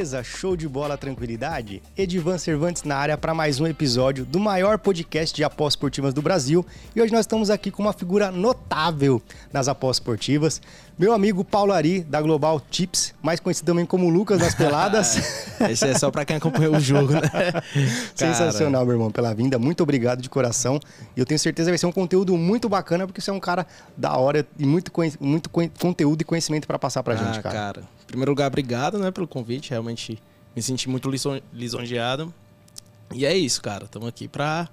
Beleza? Show de bola, tranquilidade? Edivan Cervantes na área para mais um episódio do maior podcast de apostas esportivas do Brasil. E hoje nós estamos aqui com uma figura notável nas apostas esportivas, meu amigo Paulo Ari, da Global Tips, mais conhecido também como Lucas das Peladas. Esse é só para quem acompanhou o jogo, né? Sensacional, meu irmão, pela vinda. Muito obrigado de coração. E eu tenho certeza que vai ser um conteúdo muito bacana, porque você é um cara da hora e muito, muito conteúdo e conhecimento para passar pra gente, ah, cara. cara. Em primeiro lugar, obrigado né, pelo convite. Realmente me senti muito lisonjeado. E é isso, cara. Estamos aqui para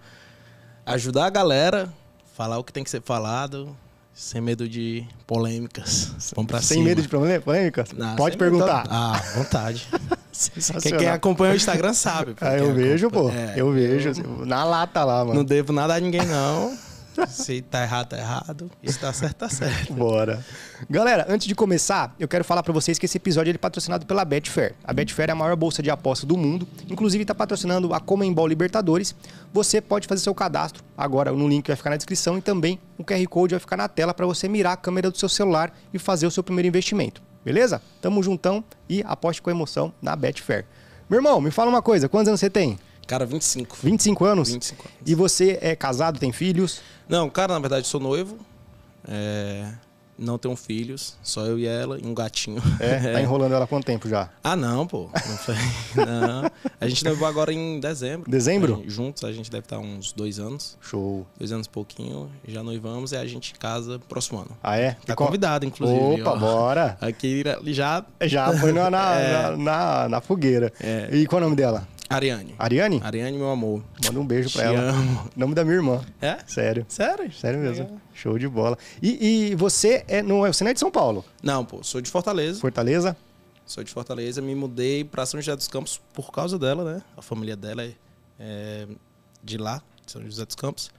ajudar a galera, falar o que tem que ser falado, sem medo de polêmicas. Vamos pra Sem cima. medo de polêmicas? Não, Pode perguntar. Medo. Ah, vontade. Sensacional. Quem acompanha o Instagram sabe. Ah, eu vejo, pô. É, eu vejo. Na lata lá, mano. Não devo nada a ninguém, não. Se tá errado, tá errado. Se tá certo, tá certo. Bora. Galera, antes de começar, eu quero falar para vocês que esse episódio é patrocinado pela Betfair. A Betfair é a maior bolsa de apostas do mundo. Inclusive, está patrocinando a Comembol Libertadores. Você pode fazer seu cadastro agora no link que vai ficar na descrição e também o QR Code vai ficar na tela para você mirar a câmera do seu celular e fazer o seu primeiro investimento. Beleza? Tamo juntão e aposte com emoção na Betfair. Meu irmão, me fala uma coisa, quantos anos você tem? Cara, 25. 25 anos? 25 anos. E você é casado, tem filhos? Não, cara, na verdade sou noivo. É, não tenho filhos, só eu e ela e um gatinho. É? Tá enrolando ela há quanto tempo já? Ah, não, pô. Não foi. não. A gente noivou agora em dezembro. Dezembro? Juntos, a gente deve estar uns dois anos. Show. Dois anos e pouquinho. Já noivamos e a gente casa próximo ano. Ah, é? Tá convidado, inclusive. Opa, ó. bora. Aqui já. Já foi na, na, é. na, na, na fogueira. É. E qual é o nome dela? Ariane. Ariane? Ariane, meu amor. Manda um beijo pra Te ela. Amo. Nome da minha irmã. É? Sério. Sério? Sério mesmo. Legal. Show de bola. E, e, você é não é você não é de São Paulo? Não, pô, sou de Fortaleza. Fortaleza? Sou de Fortaleza, me mudei para São José dos Campos por causa dela, né? A família dela é, é de lá, de São José dos Campos.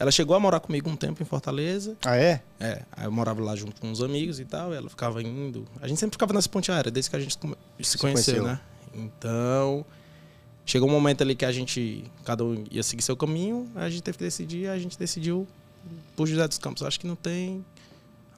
Ela chegou a morar comigo um tempo em Fortaleza. Ah, é? É. Aí eu morava lá junto com uns amigos e tal. ela ficava indo. A gente sempre ficava nessa ponte aérea, desde que a gente se, se conheceu, conheceu, né? Então, Chegou um momento ali que a gente, cada um ia seguir seu caminho, a gente teve que decidir, a gente decidiu por José dos Campos. Acho que não tem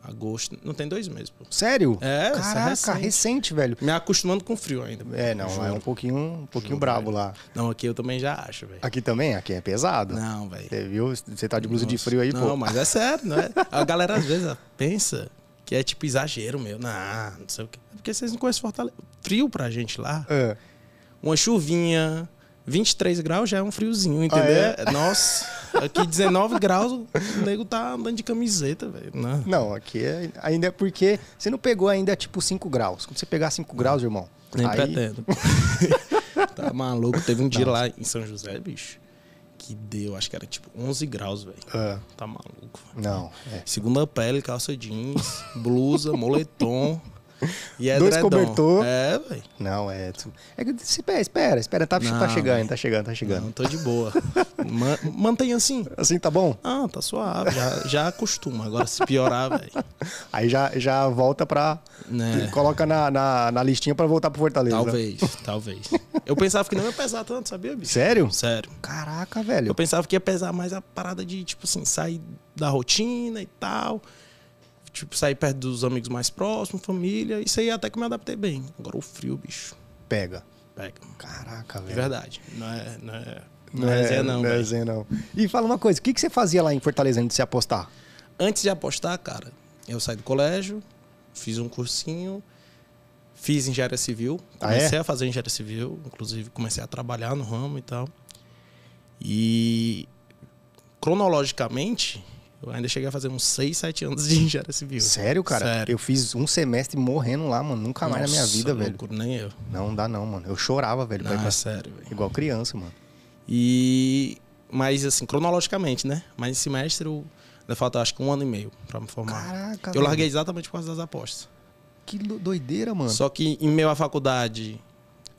agosto, não tem dois meses. Pô. Sério? É, Caraca, é recente. recente. velho. Me acostumando com frio ainda. É, não, Juro. é um pouquinho, um pouquinho Juro, brabo velho. lá. Não, aqui eu também já acho, velho. Aqui também? Aqui é pesado. Não, velho. Você viu? Você tá de blusa Nossa. de frio aí, não, pô. Não, mas é sério, não é? A galera às vezes pensa que é tipo exagero meu. Não, não sei o quê. É porque vocês não conhecem Fortaleza. Frio pra gente lá. É. Uma chuvinha, 23 graus já é um friozinho, entendeu? Ah, é? Nossa, aqui 19 graus, o nego tá andando de camiseta, velho. Não. Né? não, aqui é, ainda é porque você não pegou ainda tipo 5 graus. Quando você pegar 5 graus, irmão. Nem aí... pretendo. tá maluco. Teve um dia não. lá em São José, bicho, que deu, acho que era tipo 11 graus, velho. É. Tá maluco. Véio. Não. É. Segunda pele, calça jeans, blusa, moletom. E é Dois cobertor. É, velho. Não, é. É que espera, espera, espera. Tá, não, tá chegando, véio. tá chegando, tá chegando. Não, tô de boa. Man, mantém assim. Assim tá bom? Ah, tá suave. Já, já acostuma. Agora se piorar, velho. Aí já, já volta pra. Né. Coloca na, na, na, listinha pra voltar pro Fortaleza. Talvez, talvez. Eu pensava que não ia pesar tanto, sabia, bicho? Sério? Sério. Caraca, velho. Eu pensava que ia pesar mais a parada de, tipo assim, sair da rotina e tal tipo, sair perto dos amigos mais próximos, família. Isso aí até que me adaptei bem. Agora o frio, bicho. Pega. Pega. Caraca, velho. De verdade. Não é. Não é, não, não é, é não. Não é não. E fala uma coisa, o que, que você fazia lá em Fortaleza antes de se apostar? Antes de apostar, cara, eu saí do colégio, fiz um cursinho, fiz engenharia civil, comecei ah, é? a fazer engenharia civil, inclusive comecei a trabalhar no ramo e tal. E cronologicamente, eu ainda cheguei a fazer uns 6, 7 anos de engenharia civil. Sério, cara? Sério. Eu fiz um semestre morrendo lá, mano. Nunca mais Nossa, na minha vida, louco, velho. Nem eu. Não dá não, mano. Eu chorava, velho. Não, é sério, velho. Igual criança, mano. E... Mas, assim, cronologicamente, né? Mas esse semestre eu... Ainda falta, acho que um ano e meio pra me formar. Caraca, Eu velho. larguei exatamente por causa das apostas. Que doideira, mano. Só que em meio à faculdade,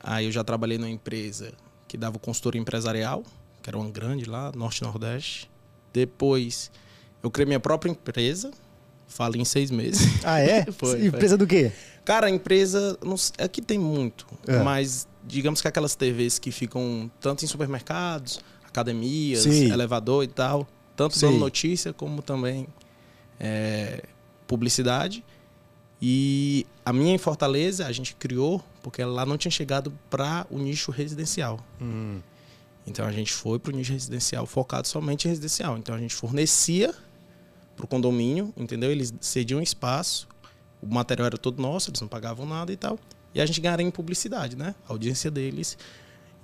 aí eu já trabalhei numa empresa que dava consultoria empresarial, que era uma grande lá, Norte-Nordeste. Depois eu criei minha própria empresa. Falei em seis meses. Ah, é? foi, empresa foi. do quê? Cara, a empresa. Não, aqui tem muito. É. Mas digamos que aquelas TVs que ficam tanto em supermercados, academias, Sim. elevador e tal. Tanto Sim. dando notícia como também é, publicidade. E a minha em Fortaleza, a gente criou, porque lá não tinha chegado para o nicho residencial. Hum. Então a gente foi para o nicho residencial, focado somente em residencial. Então a gente fornecia para o condomínio, entendeu? Eles cediam espaço, o material era todo nosso, eles não pagavam nada e tal. E a gente ganharia em publicidade, né? A audiência deles.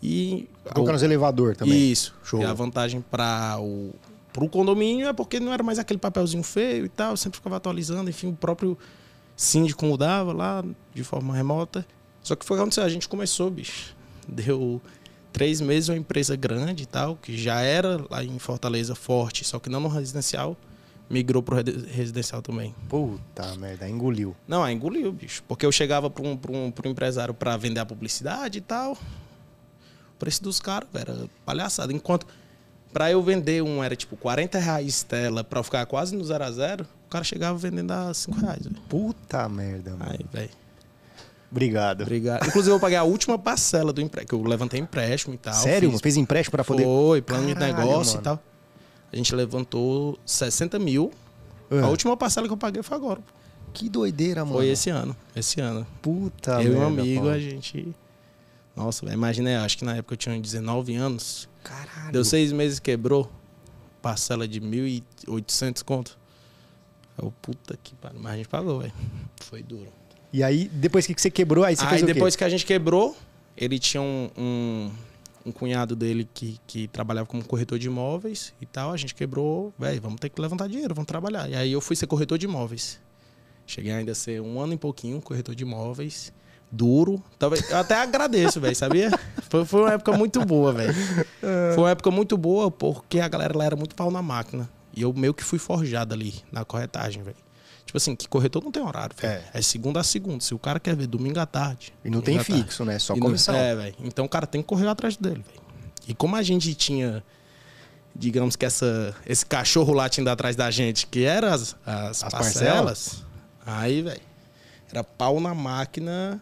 E. Colocando os elevador também. Isso. Show. E a vantagem para o pro condomínio é porque não era mais aquele papelzinho feio e tal, sempre ficava atualizando, enfim, o próprio síndico mudava lá de forma remota. Só que foi o que aconteceu, a gente começou, bicho. Deu três meses uma empresa grande e tal, que já era lá em Fortaleza forte, só que não no residencial, migrou pro residencial também. Puta merda, engoliu. Não, aí engoliu, bicho. Porque eu chegava para um, pra um, pra um empresário para vender a publicidade e tal. O preço dos caras, velho, era palhaçada. Enquanto para eu vender um era tipo 40 reais tela para ficar quase no zero a zero, o cara chegava vendendo a 5 reais, velho. Puta merda, mano. Aí, velho. Obrigado. Obrigado. Inclusive, eu paguei a última parcela do empréstimo, que eu levantei empréstimo e tal. Sério? fiz- Fez empréstimo pra poder. Foi, plano de Caralho, negócio mano. e tal. A gente levantou 60 mil. Ah, A última parcela que eu paguei foi agora. Que doideira, mano. Foi esse ano. Esse ano. Puta eu e um amigo, Paulo. a gente. Nossa, eu acho que na época eu tinha 19 anos. Caralho. Deu seis meses quebrou. Parcela de 1.800 conto. Eu, puta que pariu. Mas a gente pagou, velho. Foi duro. E aí, depois que você quebrou, aí você Aí fez o quê? depois que a gente quebrou, ele tinha um, um, um cunhado dele que, que trabalhava como corretor de imóveis e tal. A gente quebrou, velho, vamos ter que levantar dinheiro, vamos trabalhar. E aí eu fui ser corretor de imóveis. Cheguei ainda a ser um ano e pouquinho corretor de imóveis. Duro. Talvez, eu até agradeço, velho, sabia? Foi, foi uma época muito boa, velho. Foi uma época muito boa porque a galera lá era muito pau na máquina. E eu meio que fui forjado ali na corretagem, velho. Tipo assim, que corretor não tem horário. É. É. segunda a segunda. Se o cara quer ver domingo à tarde. E não tem à tarde. fixo, né? Só E não- comissão. É, velho. Então o cara tem que correr atrás dele, velho. E como a gente tinha, digamos que essa, esse cachorro latindo atrás da gente, que era as, as, As parcelas, aí, velho, era pau na máquina.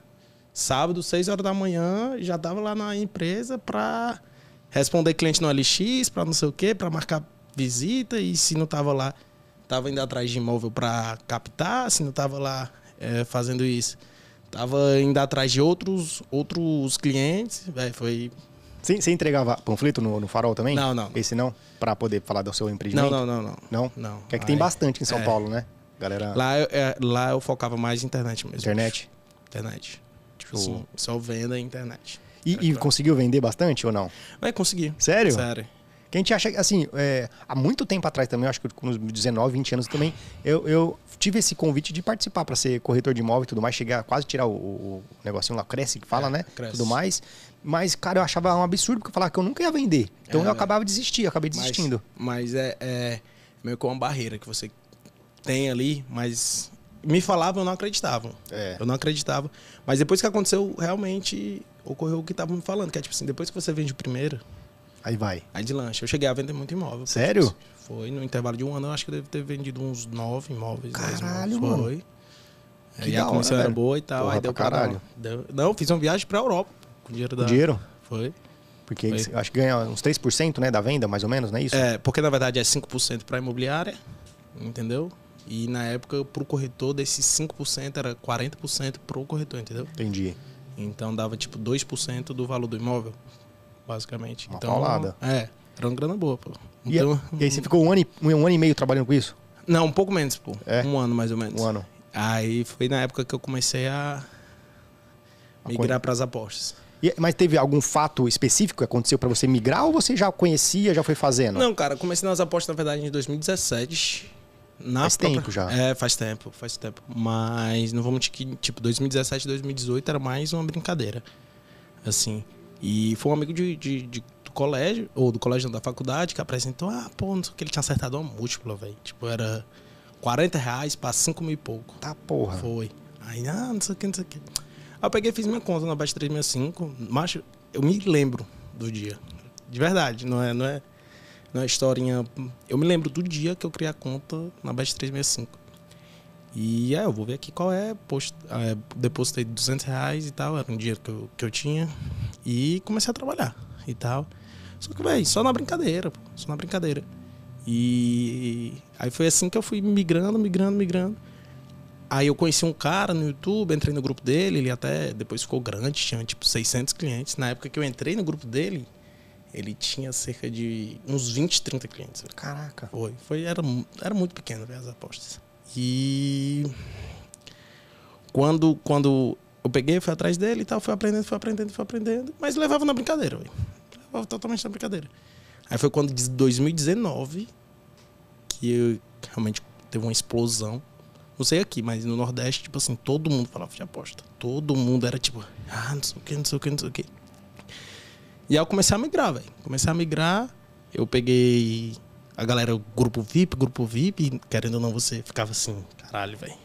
Sábado, 6 horas da manhã, já tava lá na empresa pra responder cliente no LX, pra não sei o quê, pra marcar visita. E se não tava lá, tava indo atrás de imóvel pra captar. Se não tava lá é, fazendo isso, tava indo atrás de outros, outros clientes. Véi, foi. Você, você entregava panfleto no, no farol também? Não, não. Esse não? Pra poder falar do seu empreendimento? Não, não, não, não. Não? Não. Que é que tem Aí- bastante em São é. Paulo, né? Galera, Lá, eu- é, lá eu focava mais em internet mesmo. internet. Internet. Tipo assim, só venda e internet. E, e conseguiu vender bastante ou não? Vai conseguir. Sério? Sério. Que a gente acha, que, assim, é, há muito tempo atrás também, acho que com uns 19, 20 anos também, eu, eu tive esse convite de participar para ser corretor de imóvel e tudo mais, chegar a quase tirar o, o negocinho lá, cresce que fala, É, né? cresce. Tudo mais. Mas, cara, eu achava um absurdo, porque eu falava que eu nunca ia vender. Então É, eu acabava de desistir, eu acabei desistindo. Mas, mas é, é meio que uma barreira que você tem ali, mas me falavam, eu não acreditava. É. Eu não acreditava. Mas depois que aconteceu, realmente ocorreu o que estavam me falando, que é tipo assim, depois que você vende o primeiro, Aí vai. aí de lanche. Eu cheguei a vender muito imóvel. Sério? Foi, no intervalo de um ano, eu acho que eu devo ter vendido uns nove imóveis. Caralho, imóveis. mano. Foi. Que e da a comissão hora, era velho. boa e tal. Porra, aí pra deu pra caralho. deu- Não, fiz uma viagem pra Europa com dinheiro da. O dinheiro? Foi. Porque Foi. acho que ganha uns 3% né, da venda, mais ou menos, não é isso? É, porque na verdade é 5% para imobiliária, entendeu? E na época, pro corretor, desses 5% era 40% pro corretor, entendeu? Entendi. Então dava tipo 2% do valor do imóvel, basicamente. Uma então, paulada. É, era uma grana boa, pô. E, Então, e aí você ficou um ano, e, um ano e meio trabalhando com isso? Não, um pouco menos, pô. É? Um ano mais ou menos. Um ano. Aí foi na época que eu comecei a migrar para as apostas. E- mas teve algum fato específico que aconteceu pra você migrar ou você já conhecia, já foi fazendo? Não, cara, comecei nas apostas, na verdade, em 2017. Na Faz própria- tempo já. É, faz tempo, faz tempo. Mas não vamos mentir que, tipo, 2017, 2018 era mais uma brincadeira. Assim. E foi um amigo de, de- de- do colégio, ou do colégio não, da faculdade, que apresentou, ah, pô, não sei o que, ele tinha acertado uma múltipla, velho. Tipo, era 40 reais pra 5 mil e pouco. Tá porra. Foi. Aí, ah, não sei o que, não sei o que. Aí eu peguei e fiz minha conta na Bet 365. Macho, eu me lembro do dia. De verdade, não é, não é, não é historinha. Eu me lembro do dia que eu criei a conta na Bet 365. E aí eu vou ver aqui qual é. Post, é, depositei 200 reais e tal, era um dinheiro que eu, que eu tinha. E comecei a trabalhar e tal. Só que, velho, só na brincadeira, pô, só na brincadeira. E aí foi assim que eu fui migrando, migrando, migrando. Aí eu conheci um cara no YouTube, entrei no grupo dele, ele até depois ficou grande, tinha tipo 600 clientes. Na época que eu entrei no grupo dele, ele tinha cerca de uns 20, 30 clientes. Caraca. Foi, foi era, era muito pequeno as apostas. E quando, quando eu peguei, fui atrás dele e tal, fui aprendendo, fui aprendendo, fui aprendendo, mas levava na brincadeira, véio. levava totalmente na brincadeira. Aí foi quando, em 2019, que eu realmente teve uma explosão não sei aqui, mas no Nordeste, tipo assim, todo mundo falava de aposta. Todo mundo era tipo, ah, não sei o que, não sei o que, não sei o que. E aí eu comecei a migrar, velho. Comecei a migrar, eu peguei a galera, grupo VIP, grupo VIP, querendo ou não, você ficava assim, caralho, velho.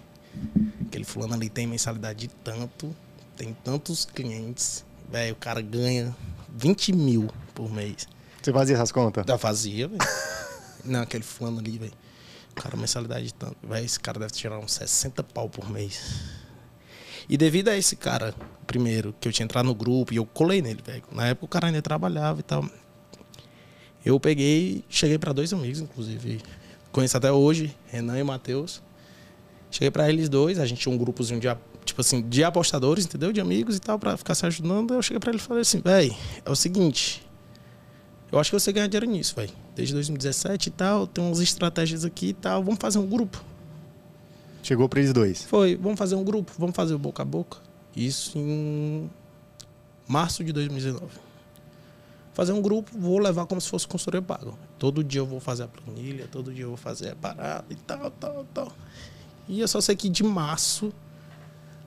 Aquele fulano ali tem mensalidade de tanto, tem tantos clientes, velho, o cara ganha 20 mil por mês. Você fazia essas contas? Já fazia, velho. não, aquele fulano ali, velho. Cara, mensalidade de tanto. Véi, esse cara deve tirar uns 60 pau por mês. E devido a esse cara, primeiro, que eu tinha entrado no grupo e eu colei nele, velho. Na época o cara ainda trabalhava e tal. Eu peguei, cheguei para dois amigos, inclusive. Conheço até hoje, Renan e Matheus. Cheguei para eles dois, a gente tinha um grupozinho de, tipo assim, de apostadores, entendeu? De amigos e tal, para ficar se ajudando. Eu cheguei para ele e falei assim, velho, é o seguinte, eu acho que você ganha dinheiro nisso, velho. Desde 2017 e tal, tem umas estratégias aqui e tal. Vamos fazer um grupo. Chegou para eles dois. Foi, vamos fazer um grupo, vamos fazer o boca a boca. Isso em março de 2019. Fazer um grupo, vou levar como se fosse consultoria pago. Todo dia eu vou fazer a planilha, todo dia eu vou fazer a parada e tal, tal, tal. E eu só sei que de março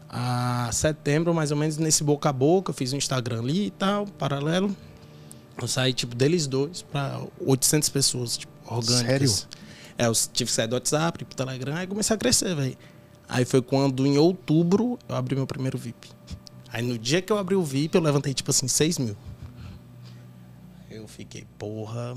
a setembro, mais ou menos, nesse boca a boca, eu fiz um Instagram ali e tal, paralelo. Eu saí, tipo, deles dois para 800 pessoas, tipo, orgânicas. Sério? É, eu tive que sair do WhatsApp, pro Telegram, aí comecei a crescer, velho. Aí foi quando, em outubro, eu abri meu primeiro VIP. Aí no dia que eu abri o VIP, eu levantei, tipo assim, 6 mil. Eu fiquei, porra.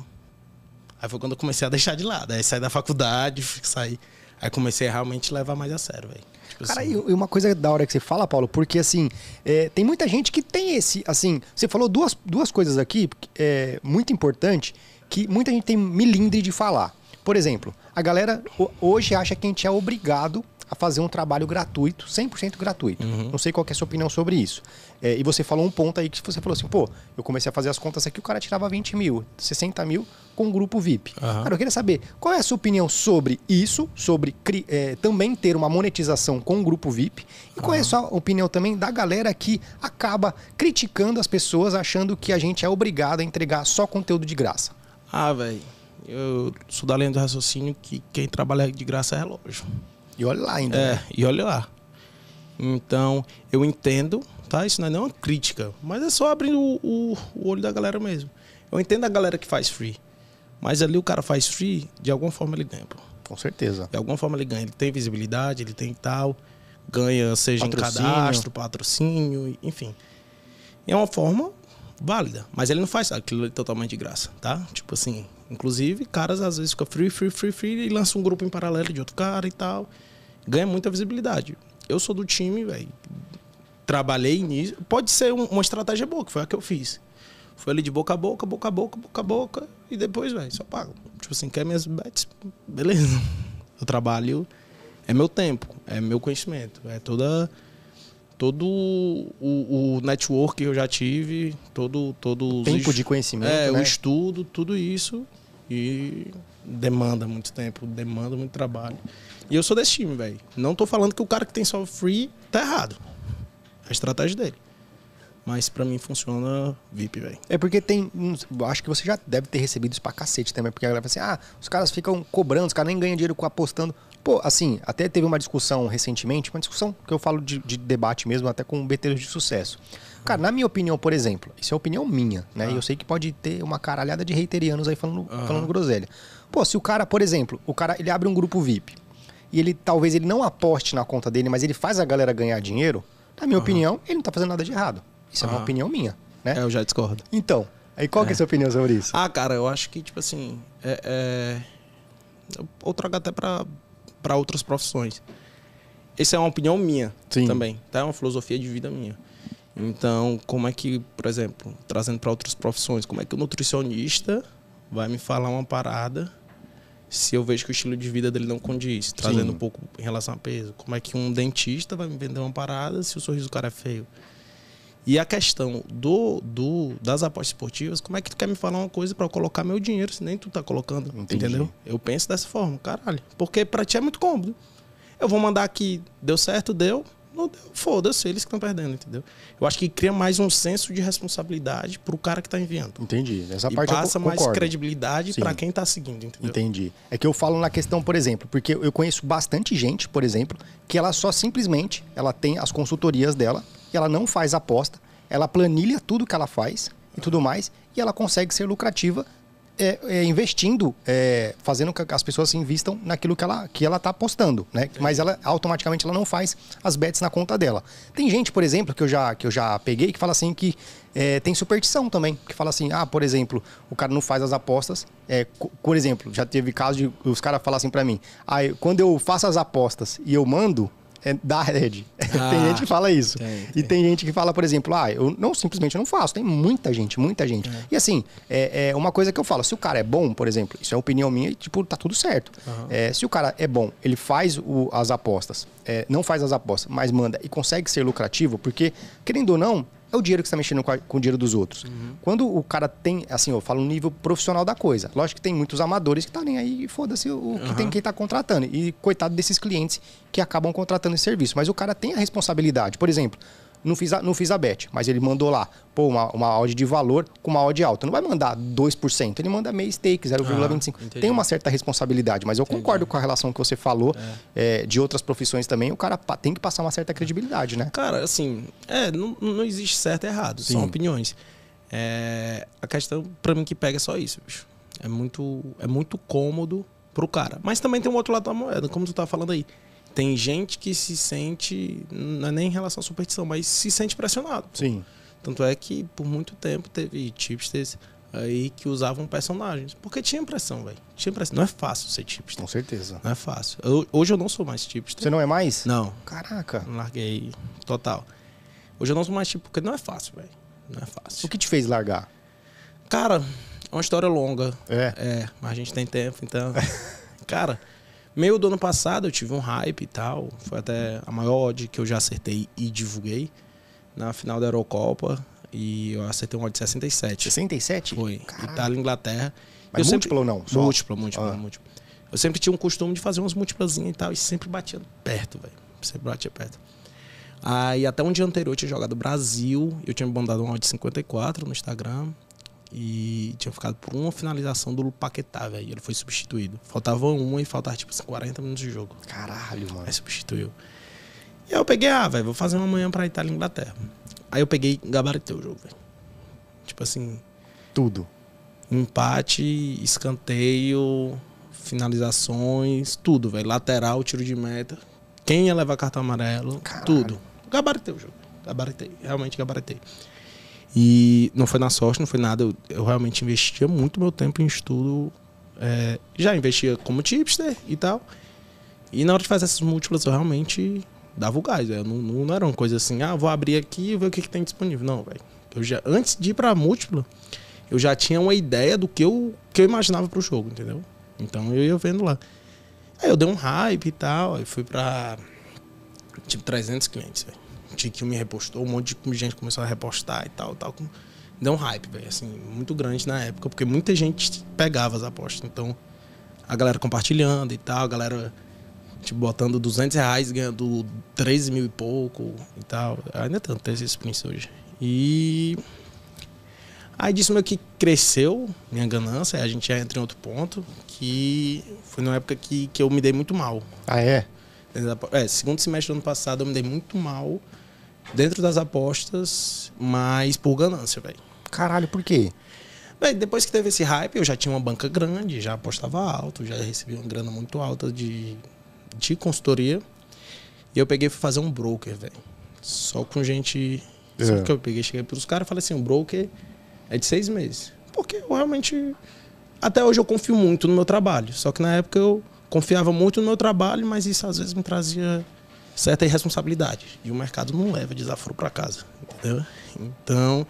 Aí foi quando eu comecei a deixar de lado. Aí saí da faculdade, saí. Aí comecei a realmente levar mais a sério, velho. Tipo Cara, assim. e uma coisa da hora que você fala, Paulo, porque assim, é, tem muita gente que tem esse, assim, você falou duas, duas coisas aqui, é, muito importante, que muita gente tem milindre de falar. Por exemplo, a galera hoje acha que a gente é obrigado a fazer um trabalho gratuito, 100% gratuito. Uhum. Não sei qual é a sua opinião sobre isso. É, e você falou um ponto aí que você falou assim, pô, eu comecei a fazer as contas aqui, o cara tirava 20 mil, 60 mil com o grupo VIP. Uhum. Cara, eu queria saber qual é a sua opinião sobre isso, sobre é, também ter uma monetização com o grupo VIP, e qual uhum. é a sua opinião também da galera que acaba criticando as pessoas achando que a gente é obrigado a entregar só conteúdo de graça. Ah, velho, eu sou da linha do raciocínio que quem trabalha de graça é relógio. E olha lá ainda. É, né? e olha lá. Então, eu entendo, tá? Isso não é nenhuma crítica, mas é só abrir o, o, o olho da galera mesmo. Eu entendo a galera que faz free, mas ali o cara faz free, de alguma forma ele ganha, pô. Com certeza. De alguma forma ele ganha. Ele tem visibilidade, ele tem tal, ganha, seja patrocínio. em cadastro, patrocínio, enfim. É uma forma válida, mas ele não faz aquilo totalmente de graça, tá? Tipo assim, inclusive, caras às vezes ficam free, free, free, free e lançam um grupo em paralelo de outro cara e tal ganha muita visibilidade. Eu sou do time, velho. Trabalhei nisso. Pode ser um, uma estratégia boa, que foi a que eu fiz. Foi ali de boca a boca, boca a boca, boca a boca. E depois, velho, só pago. Tipo assim, quer minhas bets? Beleza. Eu trabalho. É meu tempo, é meu conhecimento. É toda. Todo o, o network que eu já tive, todo. todo tempo de conhecimento. É, né? o estudo, tudo isso. E demanda muito tempo, demanda muito trabalho. E eu sou desse time, velho. Não tô falando que o cara que tem só free tá errado. É a estratégia dele. Mas para mim funciona VIP, velho. É porque tem. Acho que você já deve ter recebido isso pra cacete também. Porque a galera fala assim: ah, os caras ficam cobrando, os caras nem ganham dinheiro apostando. Pô, assim, até teve uma discussão recentemente, uma discussão que eu falo de, de debate mesmo, até com BTs de sucesso. Cara, na minha opinião, por exemplo, isso é opinião minha, né? Ah. E eu sei que pode ter uma caralhada de reiterianos aí falando, falando groselha. Pô, se o cara, por exemplo, o cara ele abre um grupo VIP e ele talvez ele não aposte na conta dele, mas ele faz a galera ganhar dinheiro, na minha uhum. opinião, ele não tá fazendo nada de errado. Isso uhum. é uma opinião minha, né? É, eu já discordo. Então, aí qual é. que é a sua opinião sobre isso? Ah, cara, eu acho que, tipo assim, é, é... ou trago até para outras profissões. Essa é uma opinião minha Sim. também, tá? É uma filosofia de vida minha. Então, como é que, por exemplo, trazendo para outras profissões, como é que o nutricionista vai me falar uma parada se eu vejo que o estilo de vida dele não condiz, trazendo Sim. um pouco em relação a peso. Como é que um dentista vai me vender uma parada se o sorriso do cara é feio? E a questão do, do das apostas esportivas, como é que tu quer me falar uma coisa para eu colocar meu dinheiro se nem tu tá colocando? Entendi. Entendeu? Eu penso dessa forma, caralho. Porque para ti é muito cômodo. Eu vou mandar aqui, deu certo, deu, não deu, foda-se, eles que estão perdendo, entendeu? Eu acho que cria mais um senso de responsabilidade pro cara que tá enviando. Entendi. Essa e parte passa mais credibilidade para quem tá seguindo, entendeu? Entendi. É que eu falo na questão, por exemplo, porque eu conheço bastante gente, por exemplo, que ela só simplesmente, ela tem as consultorias dela e ela não faz aposta, ela planilha tudo que ela faz e tudo mais, e ela consegue ser lucrativa é, é, investindo, é, fazendo que as pessoas invistam naquilo que ela que ela está apostando, né? Mas ela automaticamente ela não faz as bets na conta dela. Tem gente, por exemplo, que eu já que eu já peguei que fala assim que é, tem superstição também, que fala assim, ah, por exemplo, o cara não faz as apostas. É, por exemplo, já teve caso de os caras falar assim para mim, ah, quando eu faço as apostas e eu mando, é da rede. Ah, tem gente que fala isso. Tem, tem. E tem gente que fala, por exemplo, ah, eu não simplesmente não faço. Tem muita gente, muita gente. É. E assim, é, é, uma coisa que eu falo, se o cara é bom, por exemplo, isso é opinião minha, tipo, tá tudo certo. Uhum. É, se o cara é bom, ele faz o, as apostas, é, não faz as apostas, mas manda e consegue ser lucrativo, porque, querendo ou não, é o dinheiro que você está mexendo com, a, com, o dinheiro dos outros. Uhum. Quando o cara tem, assim, eu falo no nível profissional da coisa. Lógico que tem muitos amadores que tá nem aí, foda-se o que tem quem está contratando. E coitado desses clientes que acabam contratando esse serviço. Mas o cara tem a responsabilidade. Por exemplo, não fiz a, não fiz a bet, mas ele mandou lá, pô, uma, uma odd de valor com uma odd alta. Não vai mandar 2%, ele manda meio stake, 0,25%. Ah, tem uma certa responsabilidade, mas eu entendi. concordo com a relação que você falou é. É, de outras profissões também. O cara tem que passar uma certa credibilidade, né? Cara, assim, é, não, não existe certo e errado, Sim. são opiniões. É, a questão, para mim, que pega é só isso, bicho. É muito, é muito cômodo pro cara. Mas também tem um outro lado da moeda, como tu tá falando aí. Tem gente que se sente, não é nem em relação à superstição, mas se sente pressionado. Sim. Tanto é que por muito tempo teve tipsters aí que usavam personagens. Porque tinha pressão, velho. Tinha pressão. Não é fácil ser tipster. Com certeza. Não é fácil. Eu, hoje eu não sou mais tipster. Você não é mais? Não. Caraca. Larguei total. Hoje eu não sou mais tipo, porque não é fácil, velho. Não é fácil. O que te fez largar? Cara, é uma história longa. É. É, mas a gente tem tempo, então. cara, Meio do ano passado eu tive um hype e tal. Foi até a maior odd que eu já acertei e divulguei na final da Eurocopa. E eu acertei um odd de 67. 67? Foi. Caralho. Itália e Inglaterra. Mas eu múltiplo sempre... ou não? Só? Múltiplo, múltiplo, ah. múltiplo. Eu sempre tinha um costume de fazer umas múltiplazinhas e tal. E sempre batia perto, velho. Sempre batia perto. Aí até um dia anterior eu tinha jogado Brasil. Eu tinha mandado um odd de 54 no Instagram e tinha ficado por uma finalização do Paquetá, velho. Ele foi substituído. Faltava uma e faltava tipo 40 minutos de jogo. Caralho, mano. Aí substituiu. E aí eu peguei, ah, velho, vou fazer uma manhã pra Itália e Inglaterra. Aí eu peguei gabaritei o jogo, velho. Tipo assim. Tudo. Empate, escanteio, finalizações, tudo, velho. Lateral, tiro de meta. Quem ia levar cartão amarelo, Caralho. tudo. Gabaritei o jogo. Gabaritei. Realmente gabaritei. E não foi na sorte, não foi nada. Eu, eu realmente investia muito meu tempo em estudo. É, já investia como tipster e tal. E na hora de fazer essas múltiplas, eu realmente dava o gás. Eu não, não era uma coisa assim, ah, vou abrir aqui e ver o que, que tem disponível. Não, velho. Eu já, antes de ir pra múltipla, eu já tinha uma ideia do que eu, que eu imaginava pro jogo, entendeu? Então eu ia vendo lá. Aí eu dei um hype e tal, aí fui pra tipo 300 clientes, velho. TikTok me repostou, um monte de gente começou a repostar e tal, tal. Deu um hype, velho, assim, muito grande na época, porque muita gente pegava as apostas. Então, a galera compartilhando e tal, a galera, tipo, botando 200 reais, ganhando 13 mil e pouco e tal. Ainda tanto tem esse experiência hoje. E Aí disso meio que cresceu minha ganância, a gente já entra em outro ponto, que foi numa época que, que eu me dei muito mal. Ah, é? É, segundo semestre do ano passado eu me dei muito mal dentro das apostas, mas por ganância, velho. Caralho, por quê? Véio, depois que teve esse hype, eu já tinha uma banca grande, já apostava alto, já recebia uma grana muito alta de, de consultoria. E eu peguei e fui fazer um broker, velho. Só com gente. É. Só que eu peguei, cheguei pros caras e falei assim: o broker é de seis meses. Porque eu realmente. Até hoje eu confio muito no meu trabalho. Só que na época eu confiava muito no meu trabalho, mas isso às vezes me trazia certa irresponsabilidade. E o mercado não leva desaforo para casa, entendeu? Então,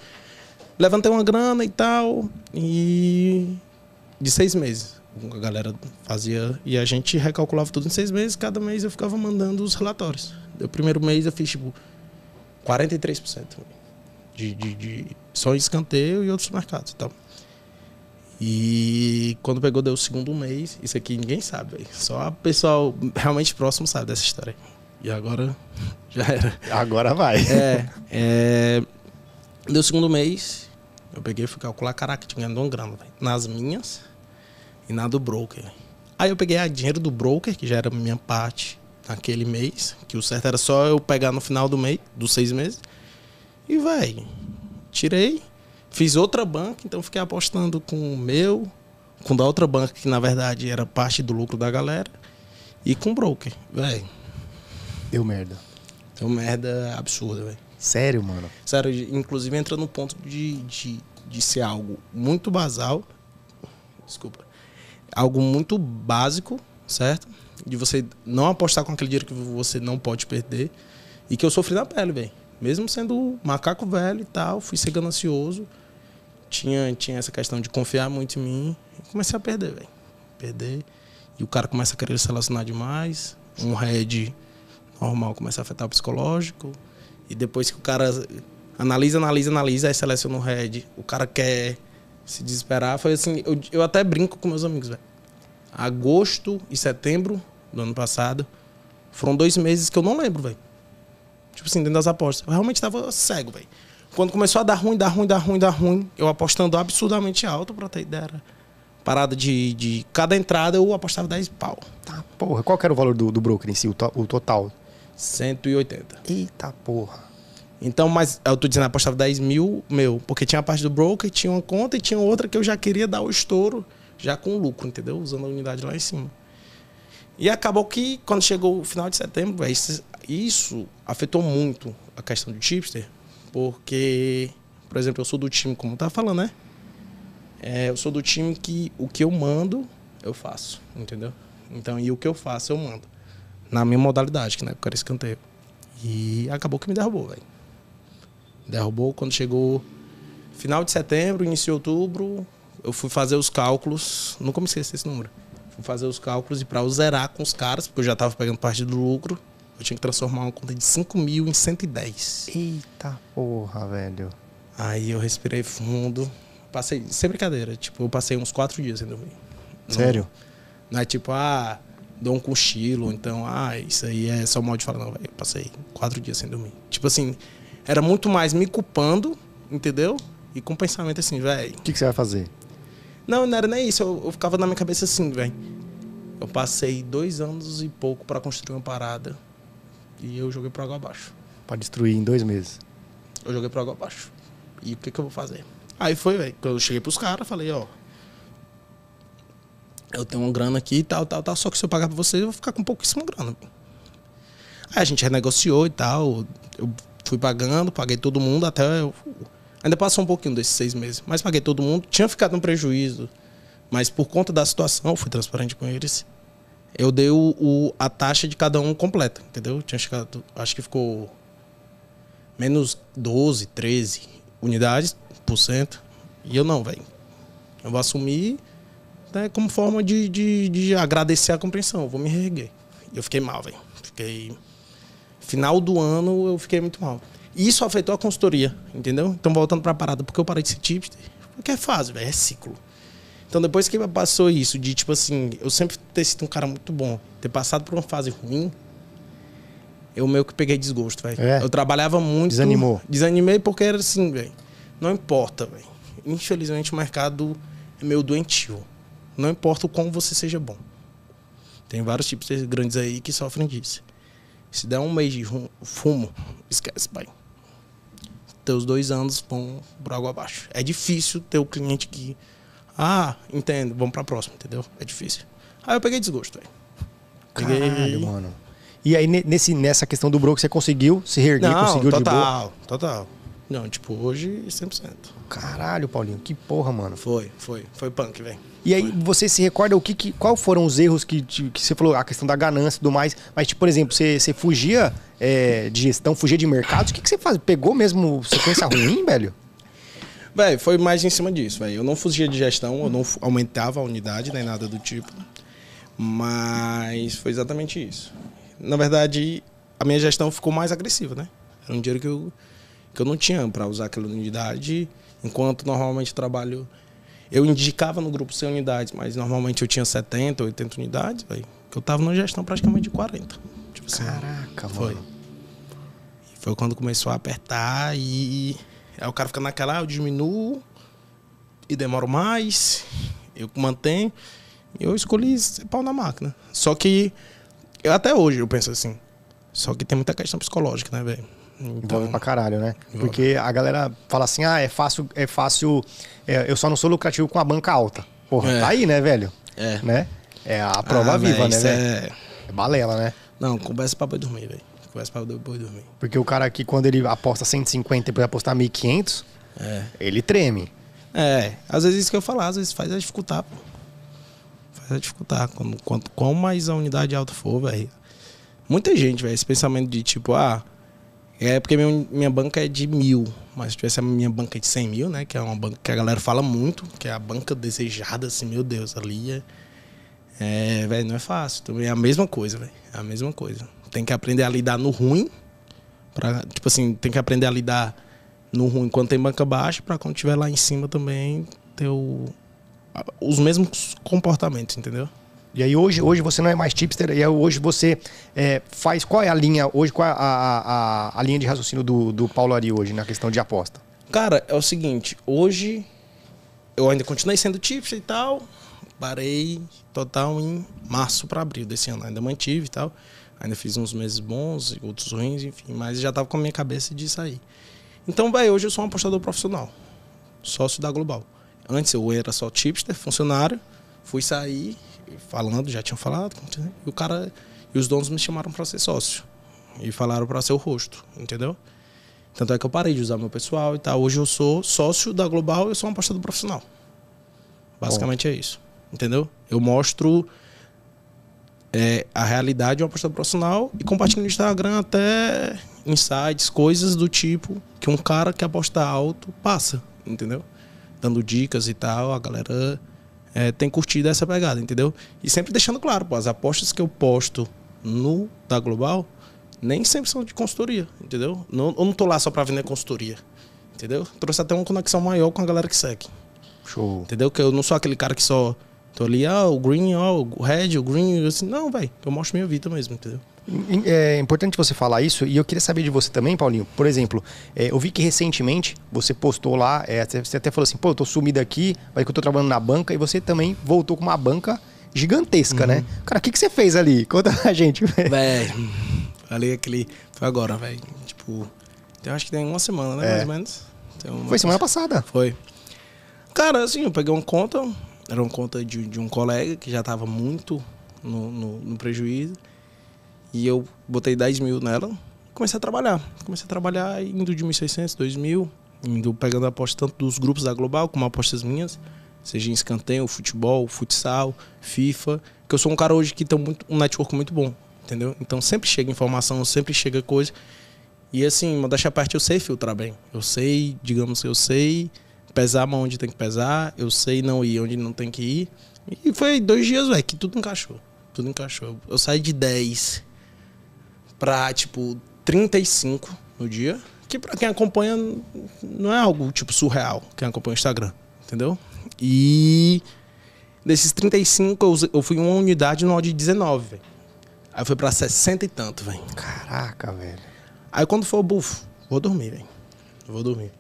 levantei uma grana e tal, e de seis meses. A galera fazia. E a gente recalculava tudo em seis meses. Cada mês eu ficava mandando os relatórios. O primeiro mês eu fiz, tipo, 43% de, de, de só escanteio e outros mercados e tal. E quando pegou, deu o segundo mês. Isso aqui ninguém sabe, só o pessoal realmente próximo sabe dessa história. E agora já era. Agora vai. É, é, deu segundo mês, eu peguei e fui calcular, caraca, tinha ganhado uma grana, véio, nas minhas e na do broker. Aí eu peguei a dinheiro do broker, que já era minha parte naquele mês, que o certo era só eu pegar no final do mês, dos seis meses. E vai, tirei, Fiz outra banca, então fiquei apostando com o meu, com da outra banca, que na verdade era parte do lucro da galera, e com o broker, velho. Deu merda. Deu merda absurda, velho. Sério, mano? Sério, inclusive entra no ponto de, de, de ser algo muito basal. Desculpa. Algo muito básico, certo? De você não apostar com aquele dinheiro que você não pode perder. E que eu sofri na pele, velho. Mesmo sendo macaco velho e tal, fui ser ganancioso tinha, tinha essa questão de confiar muito em mim e comecei a perder, velho. Perder. E o cara começa a querer se relacionar demais. Um head normal começa a afetar o psicológico. E depois que o cara analisa, analisa, analisa, aí seleciona o head. O cara quer se desesperar. Foi assim, eu, eu até brinco com meus amigos, velho. Agosto e setembro do ano passado foram dois meses que eu não lembro, velho. Tipo assim, dentro das apostas. Eu realmente tava cego, velho. Quando começou a dar ruim, dar ruim, dar ruim, dar ruim, eu apostando absurdamente alto pra ter ideia. Parada de, de. Cada entrada eu apostava 10 pau. Tá, porra. Qual que era o valor do, do broker em si, o, to, o total? 180. Eita porra. Então, mas eu tô dizendo, apostava 10 mil, meu, porque tinha a parte do broker, tinha uma conta e tinha outra que eu já queria dar o estouro, já com lucro, entendeu? Usando a unidade lá em cima. E acabou que, quando chegou o final de setembro, isso, isso afetou muito a questão do tipster, porque, por exemplo, eu sou do time, como tá falando, né? É, eu sou do time que o que eu mando, eu faço, entendeu? Então, e o que eu faço, eu mando. Na minha modalidade, que na época era escanteio. E acabou que me derrubou, velho. Derrubou quando chegou final de setembro, início de outubro. Eu fui fazer os cálculos. Nunca me esqueci desse número. Fui fazer os cálculos e para eu zerar com os caras, porque eu já tava pegando parte do lucro, eu tinha que transformar uma conta de 5 mil em 110. Eita porra, velho. Aí eu respirei fundo. Passei, sem brincadeira, tipo, eu passei uns quatro dias sem dormir. Sério? Não, não é tipo, ah, dou um cochilo, então, ah, isso aí é só modo de falar. Não, velho, passei quatro dias sem dormir. Tipo assim, era muito mais me culpando, entendeu? E com pensamento assim, velho. O que, que, você vai fazer? Não, não era nem isso. Eu, eu ficava na minha cabeça assim, velho. Eu passei dois anos e pouco para construir uma parada e eu joguei pro água abaixo. Pra destruir em dois meses. Eu joguei pro água abaixo. E o que, que eu vou fazer? Aí foi, velho. Eu cheguei pros caras, falei, ó. Eu tenho uma grana aqui e tal, tal, tal. Só que se eu pagar pra vocês, eu vou ficar com pouquíssima grana. Aí a gente renegociou e tal. Eu fui pagando, paguei todo mundo até. Eu... Ainda passou um pouquinho desses seis meses. Mas paguei todo mundo. Tinha ficado um prejuízo. Mas por conta da situação, fui transparente com eles eu dei o, o, a taxa de cada um completa, entendeu? Tinha chegado, acho que ficou menos 12, 13 unidades por cento. E eu não, velho. Eu vou assumir né, como forma de, de, de, agradecer a compreensão. Eu vou me reerguer. Eu fiquei mal, velho. Fiquei. Final do ano eu fiquei muito mal. E isso afetou a consultoria, entendeu? Então, voltando para a parada, porque eu parei de ser tipster? Porque é fase, velho, é ciclo. Então, depois que passou isso, de tipo assim, eu sempre ter sido um cara muito bom, ter passado por uma fase ruim, eu meio que peguei desgosto, velho. É. Eu trabalhava muito. Desanimou. Desanimei porque era assim, velho. Não importa, velho. Infelizmente o mercado é meio doentio. Não importa o quão você seja bom. Tem vários tipos de grandes aí que sofrem disso. Se der um mês de fumo, esquece, pai. Teus dois anos vão por água abaixo. É difícil ter o cliente que ah, entendo, vamos pra próxima, entendeu? É difícil. Aí eu peguei desgosto, velho. Peguei... Caralho, mano. E aí, nesse, nessa questão do broker, você conseguiu se reerguer, Não, conseguiu total, de boa? Total, total. Não, tipo, hoje 100%. Caralho, Paulinho, que porra, mano. Foi, foi. Foi punk, velho. E aí, você se recorda o que, que qual foram os erros que, que você falou, a questão da ganância e tudo mais, mas, tipo, por exemplo, você, você fugia é, de gestão, fugia de mercado, o que, que você faz? Pegou mesmo sequência ruim, velho? Véi, foi mais em cima disso, velho. Eu não fugia de gestão, eu não aumentava a unidade, nem nada do tipo. Mas foi exatamente isso. Na verdade, a minha gestão ficou mais agressiva, né? Era um dinheiro que eu, que eu não tinha para usar aquela unidade, enquanto normalmente trabalho. Eu indicava no grupo 100 unidades, mas normalmente eu tinha 70, 80 unidades, velho. Que eu tava numa gestão praticamente de 40. Tipo assim, Caraca, foi. mano. E foi quando começou a apertar e. Aí o cara fica naquela, ah, eu diminuo e demoro mais, eu mantenho. Eu escolhi ser pau na máquina. Só que eu, até hoje eu penso assim. Só que tem muita questão psicológica, né, velho? Então, Envolve pra caralho, né? Envolve. Porque a galera fala assim, ah, é fácil, é fácil. É, eu só não sou lucrativo com a banca alta. Porra, é. tá aí, né, velho? É. Né? É a prova ah, viva, né? É... é balela, né? Não, conversa pra boi dormir, velho. Conversa pra boi dormir. Porque o cara aqui, quando ele aposta 150 e depois apostar 1.500, é. ele treme. É, às vezes isso que eu falar, às vezes faz a dificultar, pô a dificultar. Quando, quanto, quanto mais a unidade alta for, velho. Muita gente, velho, esse pensamento de tipo, ah, é porque minha, minha banca é de mil, mas se tivesse a minha banca de 100 mil, né? Que é uma banca que a galera fala muito, que é a banca desejada, assim, meu Deus, ali é. É, velho, não é fácil. Também é a mesma coisa, velho. É a mesma coisa. Tem que aprender a lidar no ruim. Pra, tipo assim, tem que aprender a lidar no ruim quando tem banca baixa, para quando tiver lá em cima também ter o, os mesmos comportamentos, entendeu? E aí hoje, hoje você não é mais tipster, e hoje você é, faz. Qual é a linha hoje? Qual é a, a, a, linha de raciocínio do, do Paulo Ari hoje na questão de aposta? Cara, é o seguinte, hoje eu ainda continuei sendo tipster e tal. Parei total em março para abril desse ano. Ainda mantive e tal. Ainda fiz uns meses bons, outros ruins, enfim, mas já tava com a minha cabeça de sair. Então, vai, hoje eu sou um apostador profissional, sócio da Global. Antes eu era só tipster, funcionário. Fui sair falando, já tinham falado. E o cara e os donos me chamaram para ser sócio. E falaram para ser o rosto, entendeu? Tanto é que eu parei de usar meu pessoal e tal. Hoje eu sou sócio da Global e eu sou um apostador profissional. Basicamente Bom. é isso. Entendeu? Eu mostro é, a realidade de um apostador profissional e compartilho no Instagram até insights, coisas do tipo que um cara que aposta alto passa, entendeu? dando dicas e tal, a galera é, tem curtido essa pegada, entendeu? E sempre deixando claro, pô, as apostas que eu posto no da Global nem sempre são de consultoria, entendeu? Não, eu não tô lá só para vender consultoria, entendeu? Trouxe até uma conexão maior com a galera que segue. Show. Entendeu? Que eu não sou aquele cara que só tô ali, ah, o green, ó, o red, o green, assim, não, velho, eu mostro minha vida mesmo, entendeu? É importante você falar isso e eu queria saber de você também, Paulinho. Por exemplo, é, eu vi que recentemente você postou lá, é, você até falou assim, pô, eu tô sumido aqui, vai que eu tô trabalhando na banca e você também voltou com uma banca gigantesca, né? uhum. né? Cara, o que, que você fez ali? Conta pra gente, velho. Velho, falei aquele. Foi agora, velho. Tipo, eu acho que tem uma semana, né? É. Mais ou menos. Foi semana passada. Foi. Cara, assim, eu peguei uma conta, era uma conta de, de um colega que já tava muito no, no, no prejuízo. E eu botei 10 mil nela comecei a trabalhar. Comecei a trabalhar indo de 1.600, 2.000, indo pegando aposta tanto dos grupos da Global como apostas minhas, seja em escanteio, futebol, futsal, FIFA, que eu sou um cara hoje que tem muito, um network muito bom, entendeu? Então sempre chega informação, sempre chega coisa. E assim, modéstia à parte, eu sei filtrar bem. Eu sei, digamos que eu sei pesar onde tem que pesar, eu sei não ir onde não tem que ir. E foi dois dias, velho, que tudo encaixou. Tudo encaixou. Eu saí de 10 pra, tipo, 35 no dia. Que pra quem acompanha não é algo, tipo, surreal. Quem acompanha o Instagram, entendeu? E desses 35, eu, eu fui uma unidade no de 19, velho. Aí foi pra 60 e tanto, velho. Caraca, velho. Aí quando for, bufo, vou dormir, velho. Vou dormir.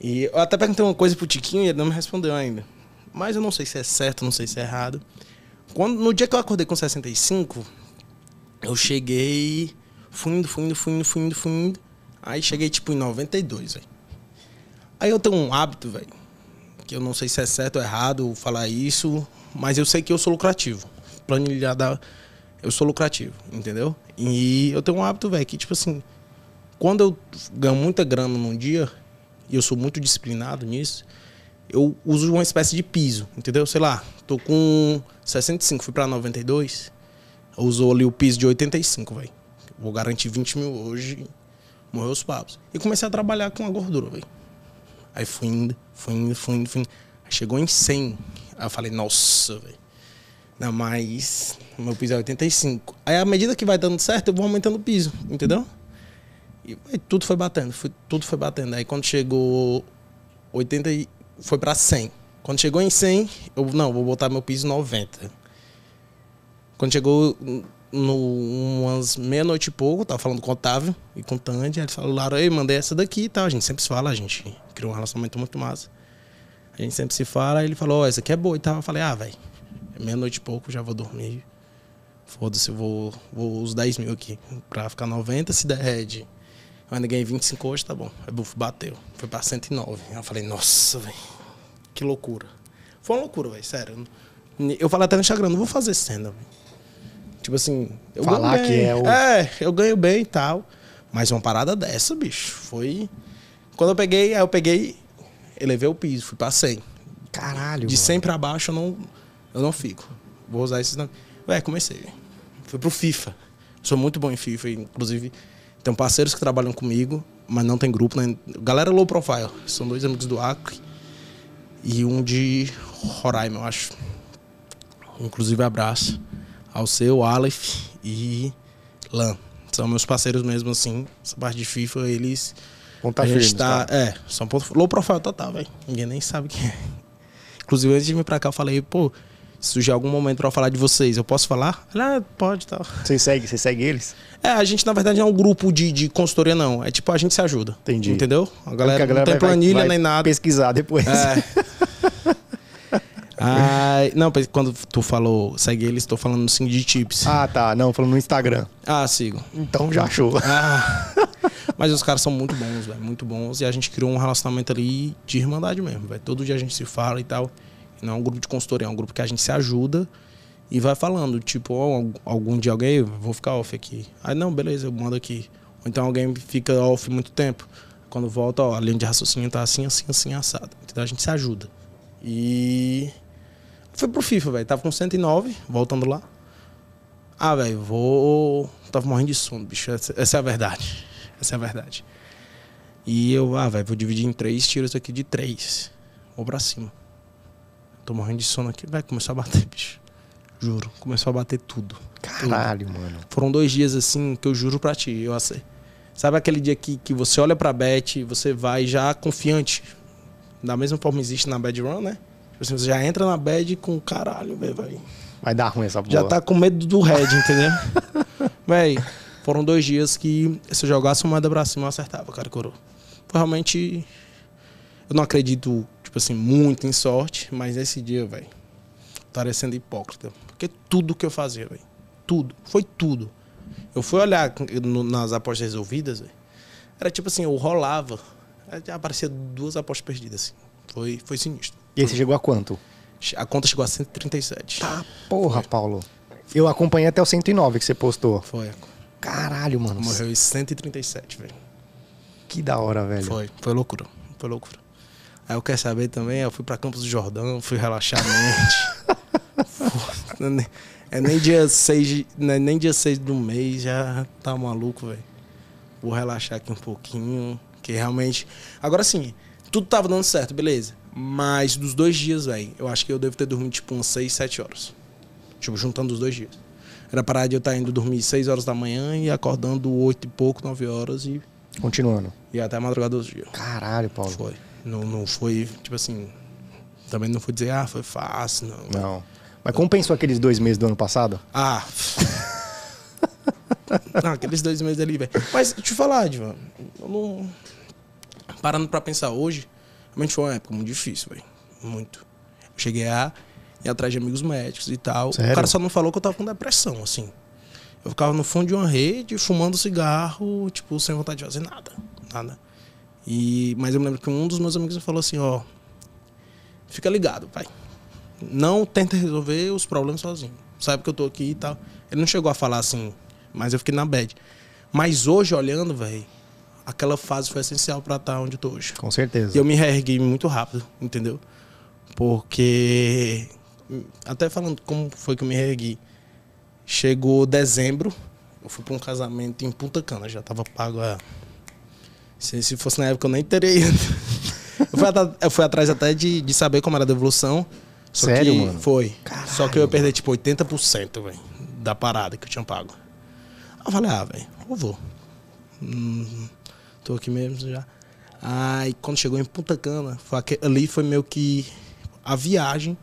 E eu até perguntei uma coisa pro Tiquinho e ele não me respondeu ainda. Mas eu não sei se é certo, não sei se é errado. Quando, no dia que eu acordei com 65, eu cheguei. Fui indo, fui indo, fui indo, fui indo, fui indo. Aí cheguei tipo em 92, velho. Aí eu tenho um hábito, velho. Que eu não sei se é certo ou errado falar isso, mas eu sei que eu sou lucrativo. Planilhada, eu sou lucrativo, entendeu? E eu tenho um hábito, velho, que tipo assim, quando eu ganho muita grana num dia, e eu sou muito disciplinado nisso, eu uso uma espécie de piso, entendeu? Sei lá, tô com 65, fui pra 92, usou ali o piso de 85, velho. Vou garantir 20 mil hoje, morreu os papos. E comecei a trabalhar com a gordura, velho. Aí fui indo, fui indo, fui indo, fui indo. Chegou em 100. Aí eu falei, nossa, velho. Não, mas meu piso é 85. Aí à medida que vai dando certo, eu vou aumentando o piso, entendeu? E aí, tudo foi batendo, foi, tudo foi batendo. Aí quando chegou 80, e- foi pra 100. Quando chegou em 100, eu, não, vou botar meu piso 90. Quando chegou no umas meia-noite e pouco, tava falando com o Otávio e com o Tandy, eles falaram, ei, mandei essa daqui e tal. A gente sempre se fala, a gente criou um relacionamento muito massa. A gente sempre se fala, ele falou, ó, essa aqui é boa e tal. Eu falei, ah, velho, é meia-noite e pouco, já vou dormir. Foda-se, eu vou, vou os 10 mil aqui. Pra ficar 90, se der head. Eu ainda ganhei 25 hoje, tá bom. Aí buf, bateu. Foi pra 109. Aí eu falei, nossa, velho. Que loucura. Foi uma loucura, velho, sério. Eu falei até no Instagram, não vou fazer cena, velho. Tipo assim, eu Falar ganho que bem. é o- É, eu ganho bem e tal. Mas uma parada dessa, bicho, foi. Quando eu peguei, aí eu peguei, elevei o piso, fui pra 100. Caralho. De mano. 100 pra baixo eu não, eu não fico. Vou usar esses. nomes. Ué, comecei. Fui pro FIFA. Sou muito bom em FIFA. Inclusive, tenho parceiros que trabalham comigo, mas não tem grupo. Né? Galera low profile. São dois amigos do Acre e um de Roraima, eu acho. Inclusive, abraço ao seu, Aleph e Lan. São meus parceiros mesmo, assim. Essa parte de FIFA, eles. Ponta a gente firme, tá. cara. É, são ponto, low profile total, velho. Ninguém nem sabe quem é. Inclusive, antes de vir pra cá, eu falei, pô, se surgir algum momento pra eu falar de vocês, eu posso falar? Ela, ah, pode e tal. Você segue, você segue eles? É, a gente, na verdade, não é um grupo de, de consultoria, não. É tipo, a gente se ajuda. Entendi. Entendeu? A galera, Porque a não tem vai- planilha vai nem nada. pesquisar depois. É. Ai, não, quando tu falou segue eles, tô falando assim de tips. Ah, tá. Não, falando no Instagram. Ah, sigo. Então já achou. Ah, mas os caras são muito bons, velho, muito bons. E a gente criou um relacionamento ali de irmandade mesmo, velho. Todo dia a gente se fala e tal. Não é um grupo de consultoria, é um grupo que a gente se ajuda e vai falando. Tipo, ó, algum dia alguém, "Eu vou ficar off aqui. Aí, não, beleza, eu mando aqui. Ou então alguém fica off muito tempo. Quando volta, ó, a linha de raciocínio tá assim, assim, assim, assado. Então a gente se ajuda. E. Foi pro FIFA, velho. Tava com 109, voltando lá. Ah, velho, vou. Tava morrendo de sono, bicho. Essa, essa é a verdade. Essa é a verdade. E eu, ah, velho, vou dividir em três tiros aqui de três. Vou pra cima. Tô morrendo de sono aqui. Vai, começou a bater, bicho. Juro. Começou a bater tudo. Caralho, mano. Foram dois dias assim que eu juro pra ti. Eu assim, sabe aquele dia que, que você olha pra bet, você vai já confiante. Da mesma forma existe na bad run, né? Tipo assim, você já entra na bad com caralho, velho. vai. Vai dar ruim essa porra. Já tá com medo do red, entendeu? Véi, foram dois dias que se eu jogasse uma moeda pra cima eu acertava, cara, coroa. Foi realmente. Eu não acredito, tipo assim, muito em sorte, mas esse dia, velho, estaria sendo hipócrita. Porque tudo que eu fazia, velho. Tudo. Foi tudo. Eu fui olhar nas apostas resolvidas, velho. Era tipo assim, eu rolava. Aparecia duas apostas perdidas, assim. Foi, foi sinistro. E aí você chegou a quanto? A conta chegou a 137. Tá, porra, Paulo. Eu acompanhei até o 109 que você postou. Foi. Caralho, mano. Morreu em 137, velho. Que da hora, velho. Foi, foi loucura. Foi loucura. Aí eu quero saber também, eu fui pra Campos do Jordão, fui relaxar a mente. É nem dia 6, de- não é nem dia 6 do mês, já tá maluco, velho. Vou relaxar aqui um pouquinho, que realmente... Agora sim, tudo tava dando certo, beleza. Mas dos dois dias, velho, eu acho que eu devo ter dormido tipo umas 6, 7 horas. Tipo, juntando os dois dias. Era parar de eu estar indo dormir 6 horas da manhã e acordando 8 e pouco, 9 horas e, Continuando. e até a madrugada dos dias. Caralho, Paulo. Foi. Não, não foi, tipo assim. Também não foi dizer, ah, foi fácil, não. Não. Mas como pensou aqueles dois meses do ano passado? Ah. não, aqueles dois meses ali, velho. Mas, deixa eu te falar, Divan. Eu não. Parando pra pensar hoje, realmente foi uma época muito difícil, velho. Muito. Eu cheguei a ir atrás de amigos médicos e tal. Sério? O cara só não falou que eu tava com depressão, assim. Eu ficava no fundo de uma rede, fumando cigarro, tipo, sem vontade de fazer nada. Nada. E, mas eu me lembro que um dos meus amigos me falou assim, ó. Fica ligado, pai. Não tenta resolver os problemas sozinho. Sabe que eu tô aqui e tal. Ele não chegou a falar assim, mas eu fiquei na bad. Mas hoje, olhando, velho, aquela fase foi essencial pra estar onde eu tô hoje. Com certeza. E eu me reergui muito rápido, entendeu? Porque. Até falando como foi que eu me reergui. Chegou dezembro, eu fui pra um casamento em Punta Cana, já tava pago a. Se, se fosse na época eu nem teria ido. Eu fui, eu fui atrás até de, de saber como era a devolução. Só Sério, que mano? Foi. Caralho, só que eu ia perder, tipo, 80%, velho, da parada que eu tinha pago. Eu falei, ah, velho, eu vou. Hum, tô aqui mesmo já. Aí quando chegou em Punta Cana, foi aque- ali foi meio que a viagem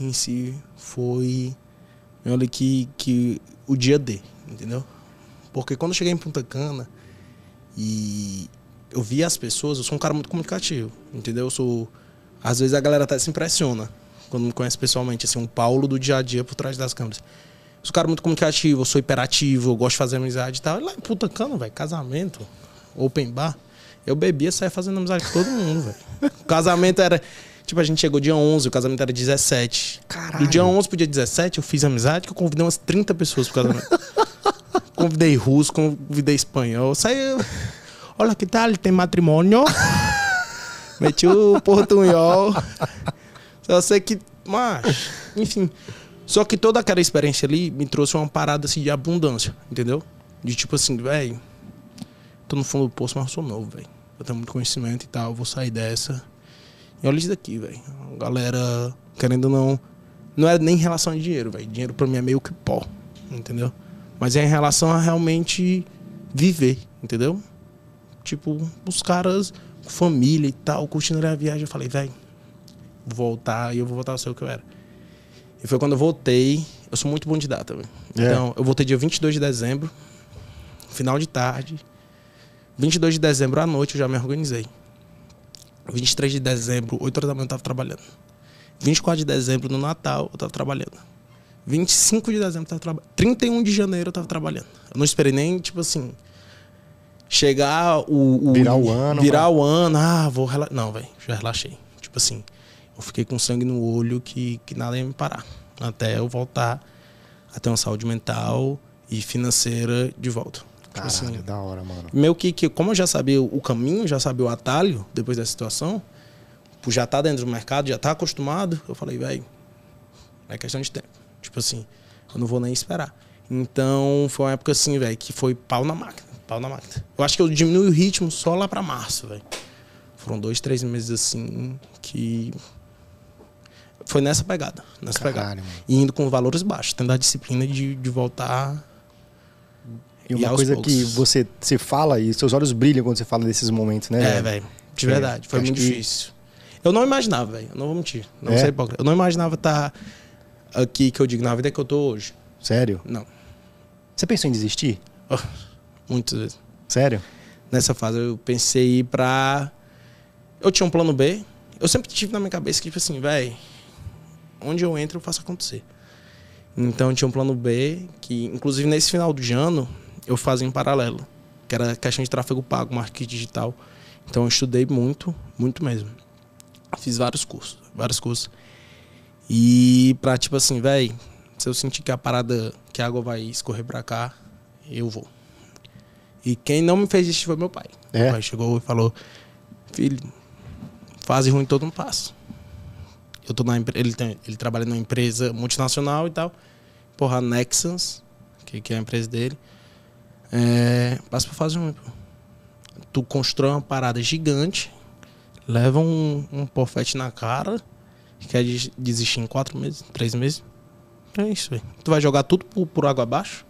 em si foi meio ali que, que o dia D, entendeu? Porque quando eu cheguei em Punta Cana e eu vi as pessoas, eu sou um cara muito comunicativo, entendeu? Eu sou. Às vezes a galera até se impressiona quando me conhece pessoalmente, assim, um Paulo do dia a dia por trás das câmeras. Eu sou um cara muito comunicativo, eu sou hiperativo, eu gosto de fazer amizade e tal. E lá em Punta Cana, velho, casamento, open bar, eu bebia e saía fazendo amizade com todo mundo, velho. O casamento era. Tipo, a gente chegou dia 11, o casamento era 17. Caralho. Do dia 11 pro dia 17, eu fiz amizade que eu convidei umas 30 pessoas pro casamento. convidei russo, convidei espanhol. Saiu. Olha que tal, tem matrimônio. Meti o portunhol. Só sei que. Mas, enfim. Só que toda aquela experiência ali me trouxe uma parada assim de abundância, entendeu? De tipo assim, velho. Tô no fundo do poço, mas eu sou novo, velho. Eu tenho muito conhecimento e tal, vou sair dessa. E olha isso daqui, velho. Galera, querendo ou não. Não é nem em relação a dinheiro, velho. Dinheiro pra mim é meio que pó, entendeu? Mas é em relação a realmente viver, entendeu? Tipo, os caras com família e tal, curtindo a viagem. Eu falei, velho, vou voltar e eu vou voltar a ser o que eu era. E foi quando eu voltei. Eu sou muito bom de data, velho. É. Então, eu voltei dia 22 de dezembro, final de tarde. 22 de dezembro à noite eu já me organizei. 23 de dezembro, 8 horas da manhã eu tava trabalhando. 24 de dezembro, no Natal, eu tava trabalhando. 25 de dezembro eu tava trabalhando. 31 de janeiro eu tava trabalhando. Eu não esperei nem, tipo assim, chegar o. o Virar o ano, Virar o ano. Ah, vou relaxar. Não, velho, já relaxei. Tipo assim, eu fiquei com sangue no olho que, que nada ia me parar. Até eu voltar a ter uma saúde mental e financeira de volta. Tipo Caralho, assim, da hora, mano. meio que, que, como eu já sabia o caminho, já sabia o atalho depois da situação, já estar dentro do mercado, já estar acostumado, eu falei, velho, é questão de tempo. Tipo assim, eu não vou nem esperar. Então, foi uma época assim, velho, que foi pau na máquina, pau na máquina. Eu acho que eu diminui o ritmo só lá pra março, velho. Foram dois, três meses assim que. Foi nessa pegada, nessa pegada. Caralho, mano. E indo com valores baixos, tendo a disciplina de, de voltar. E uma aos coisa poucos. que você, você fala e seus olhos brilham quando você fala desses momentos, né? É, velho. De É, verdade. Foi acho muito que- difícil. Eu não imaginava, velho. Eu não vou mentir. Não É? sei hipócrita. Eu não imaginava estar aqui que eu digo na vida que eu tô hoje. Sério? Não. Você pensou em desistir? Muitas vezes. Sério? Nessa fase eu pensei ir pra. Eu tinha um plano B. Eu sempre tive na minha cabeça que, tipo assim, velho, onde eu entro eu faço acontecer. Então eu tinha um plano B, que inclusive nesse final de ano eu fazia em paralelo, que era questão de tráfego pago, marketing digital. Então eu estudei muito, muito mesmo. Fiz vários cursos, vários cursos. E pra, tipo assim, velho, se eu sentir que a parada, que a água vai escorrer pra cá, eu vou. E quem não me fez isso foi meu pai. É? Meu pai chegou e falou: Filho, fase ruim todo mundo passa. Eu tô na ele, tem- ele trabalha numa empresa multinacional e tal. Porra, a Nexans, que, que é a empresa dele. É, passa por fase ruim, pô. Tu constrói uma parada gigante, leva um, um pofete na cara, quer des- desistir em quatro meses, três meses. É isso, velho. Tu vai jogar tudo por, por água abaixo.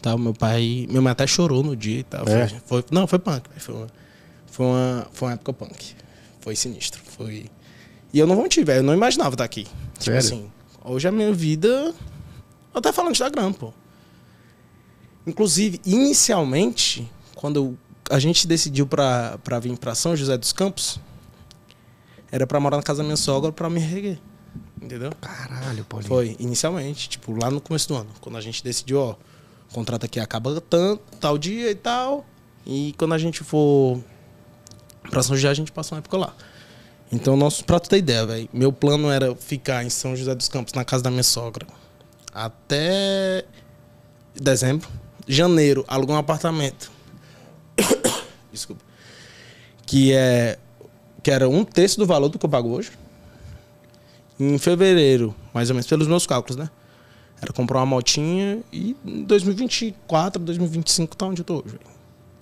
Tá, meu pai. Meu pai até chorou no dia e tal. É? Foi, foi- não, foi punk. velho. Foi uma, foi, uma, foi uma época punk. Foi sinistro. Foi. E eu não vou mentir, velho. Eu não imaginava estar aqui. Tipo Sério? assim, hoje a minha vida. Eu até falando de Instagram, pô. Inclusive, inicialmente, quando a gente decidiu pra vir pra São José dos Campos, era pra morar na casa da minha sogra pra me reguer. Entendeu? Caralho, Paulinho. Foi, inicialmente, tipo, lá no começo do ano. Quando a gente decidiu, ó, o contrato aqui acaba tanto, tal dia e tal. E quando a gente for pra São José, a gente passa uma época lá. Então, nosso, pra tu ter ideia, velho, meu plano era ficar em São José dos Campos, na casa da minha sogra, até dezembro. Janeiro, alugar um apartamento. Desculpa. Que é. Que era um terço do valor do que eu pago hoje. Em fevereiro, mais ou menos, pelos meus cálculos, né? Era comprar uma motinha e em 2024, 2025 tá onde eu tô hoje. velho.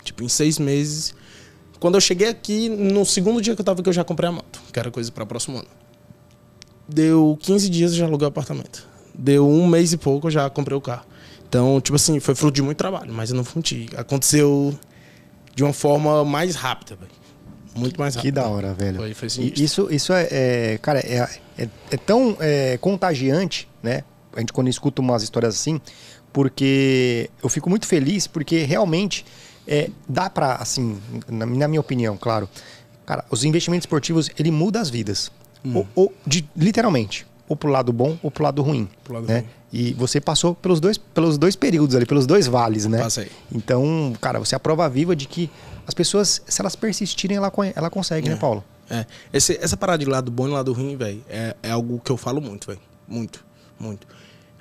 Tipo, em seis meses, Quando eu cheguei aqui, no segundo dia que eu tava aqui, eu já comprei a moto, que era coisa para próximo ano. Deu 15 dias e já aluguei o apartamento. Deu um mês e pouco, eu já comprei o carro. Então, tipo assim, foi fruto de muito trabalho, mas eu não funti. Aconteceu de uma forma mais rápida, velho. Muito mais rápida. Que da hora, velho. Foi, foi isso, isso é, é cara, é, é, é tão é, contagiante, né? A gente quando escuta umas histórias assim, porque eu fico muito feliz, porque realmente é, dá pra, assim, na, na minha opinião, claro, cara, os investimentos esportivos, ele muda as vidas. Hum. Ou, ou de, literalmente ou pro lado bom ou pro lado ruim. Pro lado né? ruim. E você passou pelos dois, pelos dois períodos ali, pelos dois vales, né? Passei. Então, cara, você é a prova viva de que as pessoas, se elas persistirem, ela, ela consegue, né, é. né, Paulo? É. Esse, essa parada de lado bom e lado ruim, velho, é, é algo que eu falo muito, velho. Muito, muito.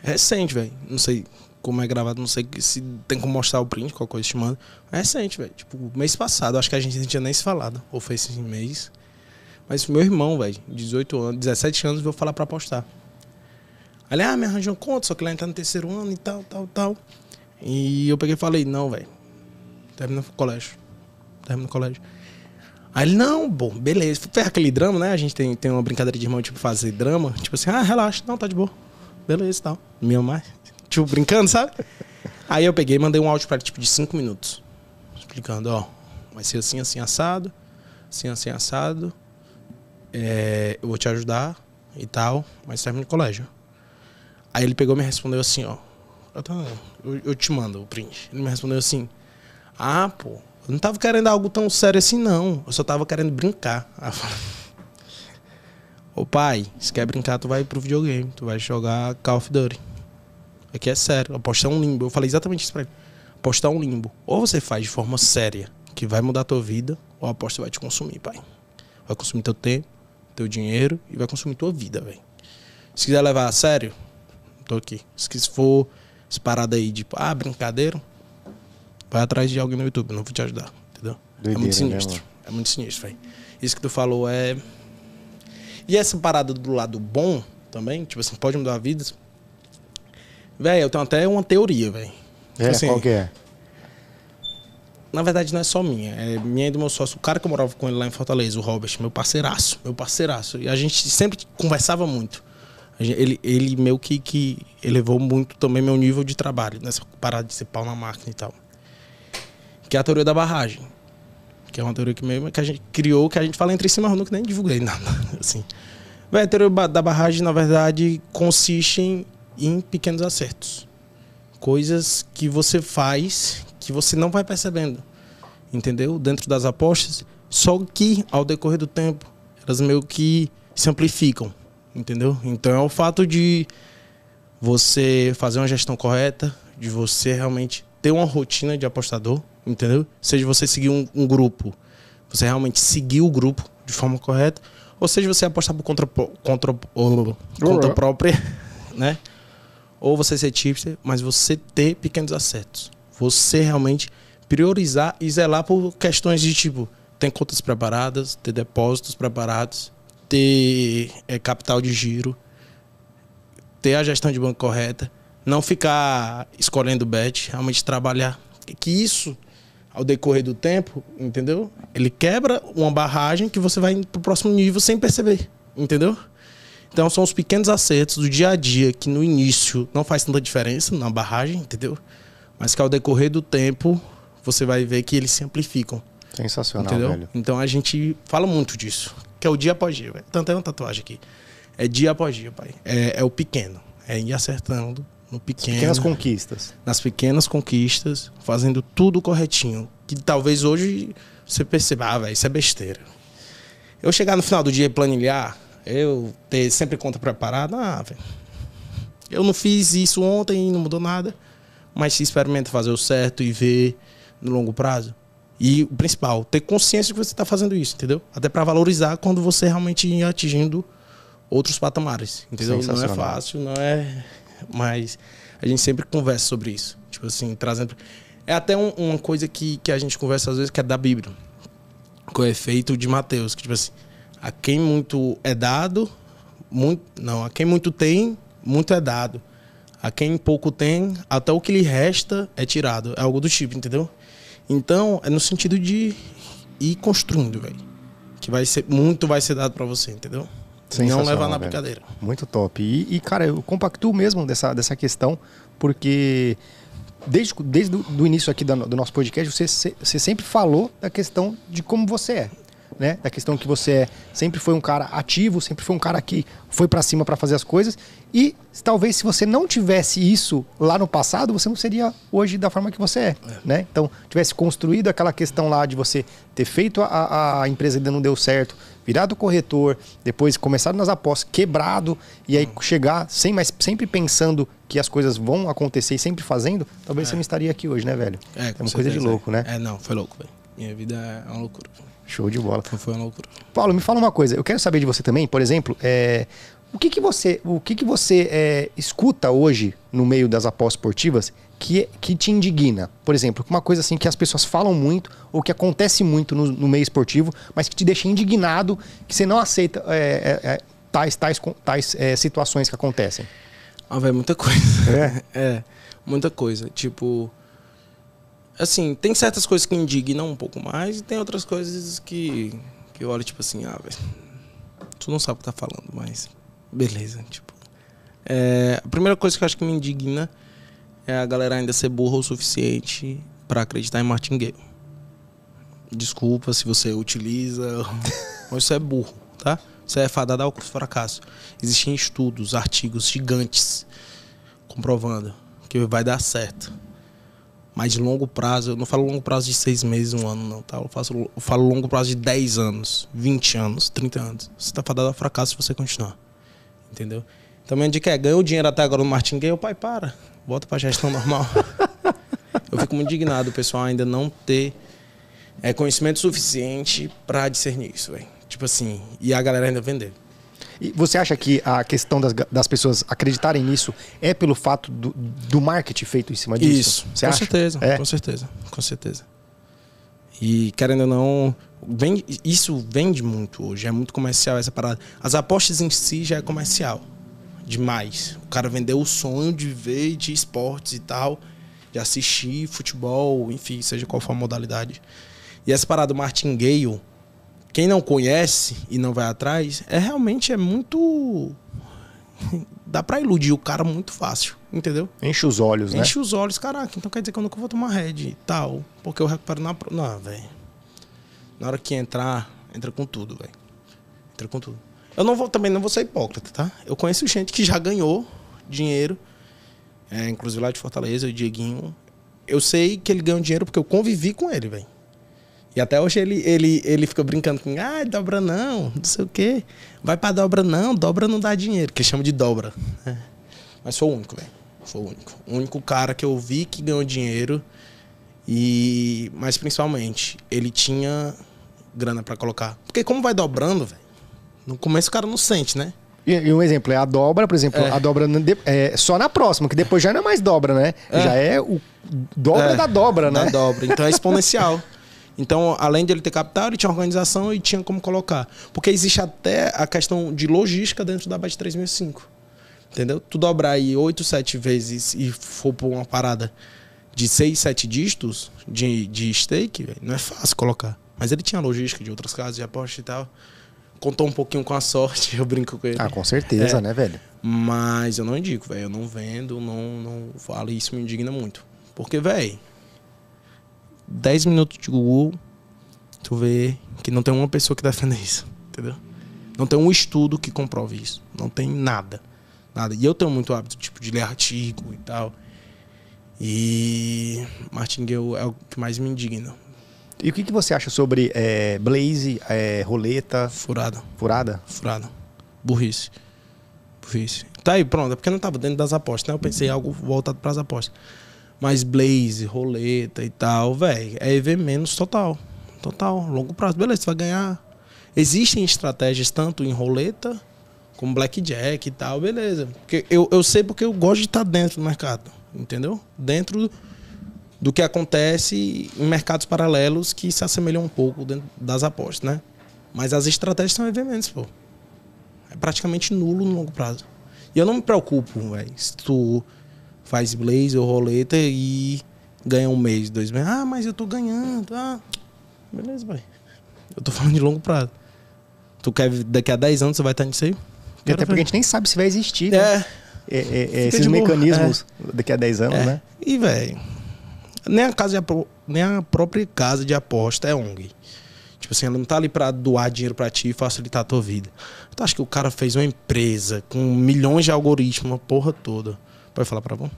Recente, velho. Não sei como é gravado, não sei se tem como mostrar o print, qual coisa te manda. É recente, velho. Tipo, mês passado, acho que a gente não tinha nem se falado. Ou foi esse mês. Mas meu irmão, velho, 18 anos, 17 anos, veio falar pra apostar. Aí ah, me arranjou um conta, só que lá tá no terceiro ano e tal, tal, tal. E eu peguei e falei, não, velho. Termina o colégio. Termina o colégio. Aí ele, não, bom, beleza. Foi aquele drama, né? A gente tem, tem uma brincadeira de irmão, tipo, fazer drama. Tipo assim, ah, relaxa, não, tá de boa. Beleza e tal. Meu mais. Tipo, brincando, sabe? Aí eu peguei e mandei um áudio pra ele, tipo, de 5 minutos. Explicando, ó, vai ser assim, assim, assado. Assim, assim, assado é, eu vou te ajudar e tal, mas termina o colégio. Aí ele pegou e me respondeu assim, ó. Eu, eu, te mando o print. Ele me respondeu assim, ah, pô, eu não tava querendo algo tão sério assim, não. Eu só tava querendo brincar. Aí eu falei, Ô pai, se quer brincar, tu vai pro videogame, tu vai jogar Call of Duty. Aqui é sério, apostar um limbo. Eu falei exatamente isso pra ele. Apostar um limbo. Ou você faz de forma séria, que vai mudar a tua vida, ou a aposta vai te consumir, pai. Vai consumir teu tempo, teu dinheiro e vai consumir tua vida, velho. Se quiser levar a sério, tô aqui. Se for essa parada aí de, ah, brincadeira, vai atrás de alguém no YouTube, não vou te ajudar, entendeu? Doideira, é muito sinistro. Né, é muito sinistro, velho. Isso que tu falou é. E essa parada do lado bom também, tipo assim, pode mudar a vida. Velho, eu tenho até uma teoria, velho. É, tipo assim, qual que é? Na verdade não é só minha, é minha e do meu sócio, o cara que eu morava com ele lá em Fortaleza, o Robert, meu parceiraço, meu parceiraço. E a gente sempre conversava muito. Ele, ele meio que, que elevou muito também meu nível de trabalho, nessa parada de ser pau na máquina e tal. Que é a teoria da barragem. Que é uma teoria que, mesmo, que a gente criou, que a gente fala entre si, mas eu nunca nem divulguei nada. Assim. a teoria da barragem, na verdade, consiste em, em pequenos acertos. Coisas que você faz que você não vai percebendo, entendeu? Dentro das apostas, só que ao decorrer do tempo, elas meio que se amplificam, entendeu? Então é o fato de você fazer uma gestão correta, de você realmente ter uma rotina de apostador, entendeu? Seja você seguir um, um grupo, você realmente seguir o grupo de forma correta, ou seja você apostar por conta, contra, conta própria, né? Ou você ser tipster, mas você ter pequenos acertos você realmente priorizar e zelar por questões de tipo, ter contas preparadas, ter depósitos preparados, ter é, capital de giro, ter a gestão de banco correta, não ficar escolhendo bet, realmente trabalhar. Que isso, ao decorrer do tempo, entendeu? Ele quebra uma barragem que você vai para o próximo nível sem perceber, entendeu? Então são os pequenos acertos do dia a dia que no início não faz tanta diferença na barragem, entendeu? Mas que ao decorrer do tempo você vai ver que eles se amplificam. Sensacional, entendeu? velho. Então a gente fala muito disso, que é o dia após dia. Velho. Tanto é uma tatuagem aqui. É dia após dia, pai. É, é o pequeno. É ir acertando no pequeno. As pequenas conquistas. Nas pequenas conquistas, fazendo tudo corretinho. Que talvez hoje você perceba, ah, velho, isso é besteira. Eu chegar no final do dia e planilhar, eu ter sempre conta preparada, ah, velho. Eu não fiz isso ontem e não mudou nada mas se experimenta fazer o certo e ver no longo prazo. E o principal, ter consciência que você está fazendo isso, entendeu? Até para valorizar quando você realmente ir atingindo outros patamares, entendeu? Não é fácil, não é. Mas a gente sempre conversa sobre isso. Tipo assim, trazendo. É até um, uma coisa que, que a gente conversa às vezes que é da Bíblia. Com o efeito de Mateus, que tipo assim, a quem muito é dado, muito. Não, a quem muito tem, muito é dado. A quem pouco tem, até o que lhe resta é tirado. É algo do tipo, entendeu? Então, é no sentido de ir construindo, velho. Que vai ser, muito vai ser dado para você, entendeu? Não levar na brincadeira. Muito top. E, e, cara, eu compactuo mesmo dessa, dessa questão, porque desde, desde o início aqui do, do nosso podcast, você, você sempre falou da questão de como você é né? Da questão que você é, sempre foi um cara ativo, sempre foi um cara que foi para cima para fazer as coisas. E talvez se você não tivesse isso lá no passado, você não seria hoje da forma que você é, é. né? Então, tivesse construído aquela questão lá de você ter feito a, a empresa ainda não deu certo, virado corretor, depois começado nas apostas, quebrado e aí hum. chegar sem mais sempre pensando que as coisas vão acontecer e sempre fazendo, talvez é. você não estaria aqui hoje, né, velho? É, é uma certeza. coisa de louco, né? É, não, foi louco, velho. Minha vida é uma loucura. Show de bola. Foi uma loucura. Paulo, me fala uma coisa. Eu quero saber de você também, por exemplo, é, o que, que você, o que que você é, escuta hoje no meio das apostas esportivas que, que te indigna? Por exemplo, uma coisa assim que as pessoas falam muito ou que acontece muito no, no meio esportivo, mas que te deixa indignado, que você não aceita é, é, é tais, tais, tais é, situações que acontecem. Ah, velho, muita coisa. É? é, muita coisa. Tipo, assim, tem certas coisas que indignam um pouco mais e tem outras coisas que, que eu olho, tipo assim, ah, velho, tu não sabe o que tá falando, mas beleza, tipo. É, a primeira coisa que eu acho que me indigna é a galera ainda ser burra o suficiente para acreditar em martingale. Desculpa se você utiliza, mas isso é burro, tá? Isso é fadada ao fracasso. Existem estudos, artigos gigantes comprovando que vai dar certo mas de longo prazo, eu não falo longo prazo de seis meses, um ano, não, tá? Eu, faço, eu falo longo prazo de 10 anos, 20 anos, 30 anos. Você tá fadado a fracasso se você continuar. Entendeu? Então minha dica é, ganhou dinheiro até agora no Martin o pai, para. Volta pra gestão normal. eu fico muito indignado o pessoal ainda não ter é, conhecimento suficiente para discernir isso, velho. Tipo assim, e a galera ainda vender. E você acha que a questão das, das pessoas acreditarem nisso é pelo fato do, do marketing feito em cima disso? Isso, você com acha? certeza, é? com certeza, com certeza. E querendo ou não, vende, isso vende muito hoje, é muito comercial essa parada. As apostas em si já é comercial, demais. O cara vendeu o sonho de ver de esportes e tal, de assistir futebol, enfim, seja qual for a modalidade. E essa parada do martingale quem não conhece e não vai atrás, é realmente é muito. Dá pra iludir o cara muito fácil, entendeu? Enche os olhos, Enche né? Enche os olhos, caraca, então quer dizer que eu nunca vou tomar red e tal. Porque eu recupero na. Não, velho. Na hora que entrar, entra com tudo, velho. Entra com tudo. Eu não vou, também não vou ser hipócrita, tá? Eu conheço gente que já ganhou dinheiro, é, inclusive lá de Fortaleza, o Dieguinho. Eu sei que ele ganhou dinheiro porque eu convivi com ele, velho. E até hoje ele, ele, ele fica brincando com, ah, dobra não, não sei o quê. Vai pra dobra não, dobra não dá dinheiro, que chama de dobra. É. Mas foi o único, velho. Foi o único. O único cara que eu vi que ganhou dinheiro. E. Mas principalmente, ele tinha grana para colocar. Porque como vai dobrando, velho, no começo o cara não sente, né? E, um exemplo é a dobra, por exemplo, é. a dobra é só na próxima, que depois já não é mais dobra, né? É. Já é o dobra é, da dobra, né? Da dobra. Então é exponencial. Então, além de ele ter capital, ele tinha organização e tinha como colocar. Porque existe até a questão de logística dentro da BAT 3005. Entendeu? Tu dobrar aí 8, 7 vezes e for por uma parada de 6, 7 dígitos de, de stake, véio, não é fácil colocar. Mas ele tinha logística de outras casas de aposta e tal. Contou um pouquinho com a sorte, eu brinco com ele. Ah, com certeza, é. né, velho? Mas eu não indico, velho. Eu não vendo, não, não falo. E isso me indigna muito. Porque, velho, 10 minutos de Google, tu vê que não tem uma pessoa que defenda isso, entendeu? Não tem um estudo que comprove isso. Não tem nada. Nada. E eu tenho muito hábito, tipo, de ler artigo e tal. E Martingale é o que mais me indigna. E o que, que você acha sobre é, Blaze, é, roleta? Furada. Furada? Furada. Burrice. Burrice. Tá aí, pronto. É porque não tava dentro das apostas, né? Eu pensei algo voltado para as apostas. Mas blaze, roleta e tal, velho, é EV menos total. Total, longo prazo. Beleza, você vai ganhar. Existem estratégias tanto em roleta como blackjack e tal, beleza. Porque eu, eu sei porque eu gosto de estar dentro do mercado, entendeu? Dentro do que acontece em mercados paralelos que se assemelham um pouco dentro das apostas, né? Mas as estratégias são EV menos, pô. É praticamente nulo no longo prazo. E eu não me preocupo, velho, se tu faz blaze ou roleta e ganha um mês, dois meses. Ah, mas eu tô ganhando. Ah, beleza, vai. Eu tô falando de longo prazo. Tu quer daqui a 10 anos você vai estar nisso aí? Até porque a gente nem sabe se vai existir, né? É. É, é, é esses mecanismos daqui a 10 anos, É. né? E, velho, nem a casa de nem a própria casa de aposta é ONG. Tipo assim, ela não tá ali pra doar dinheiro pra ti e facilitar a tua vida. Tu acha que o cara fez uma empresa com milhões de algoritmos, uma porra toda. Pode falar pra bom?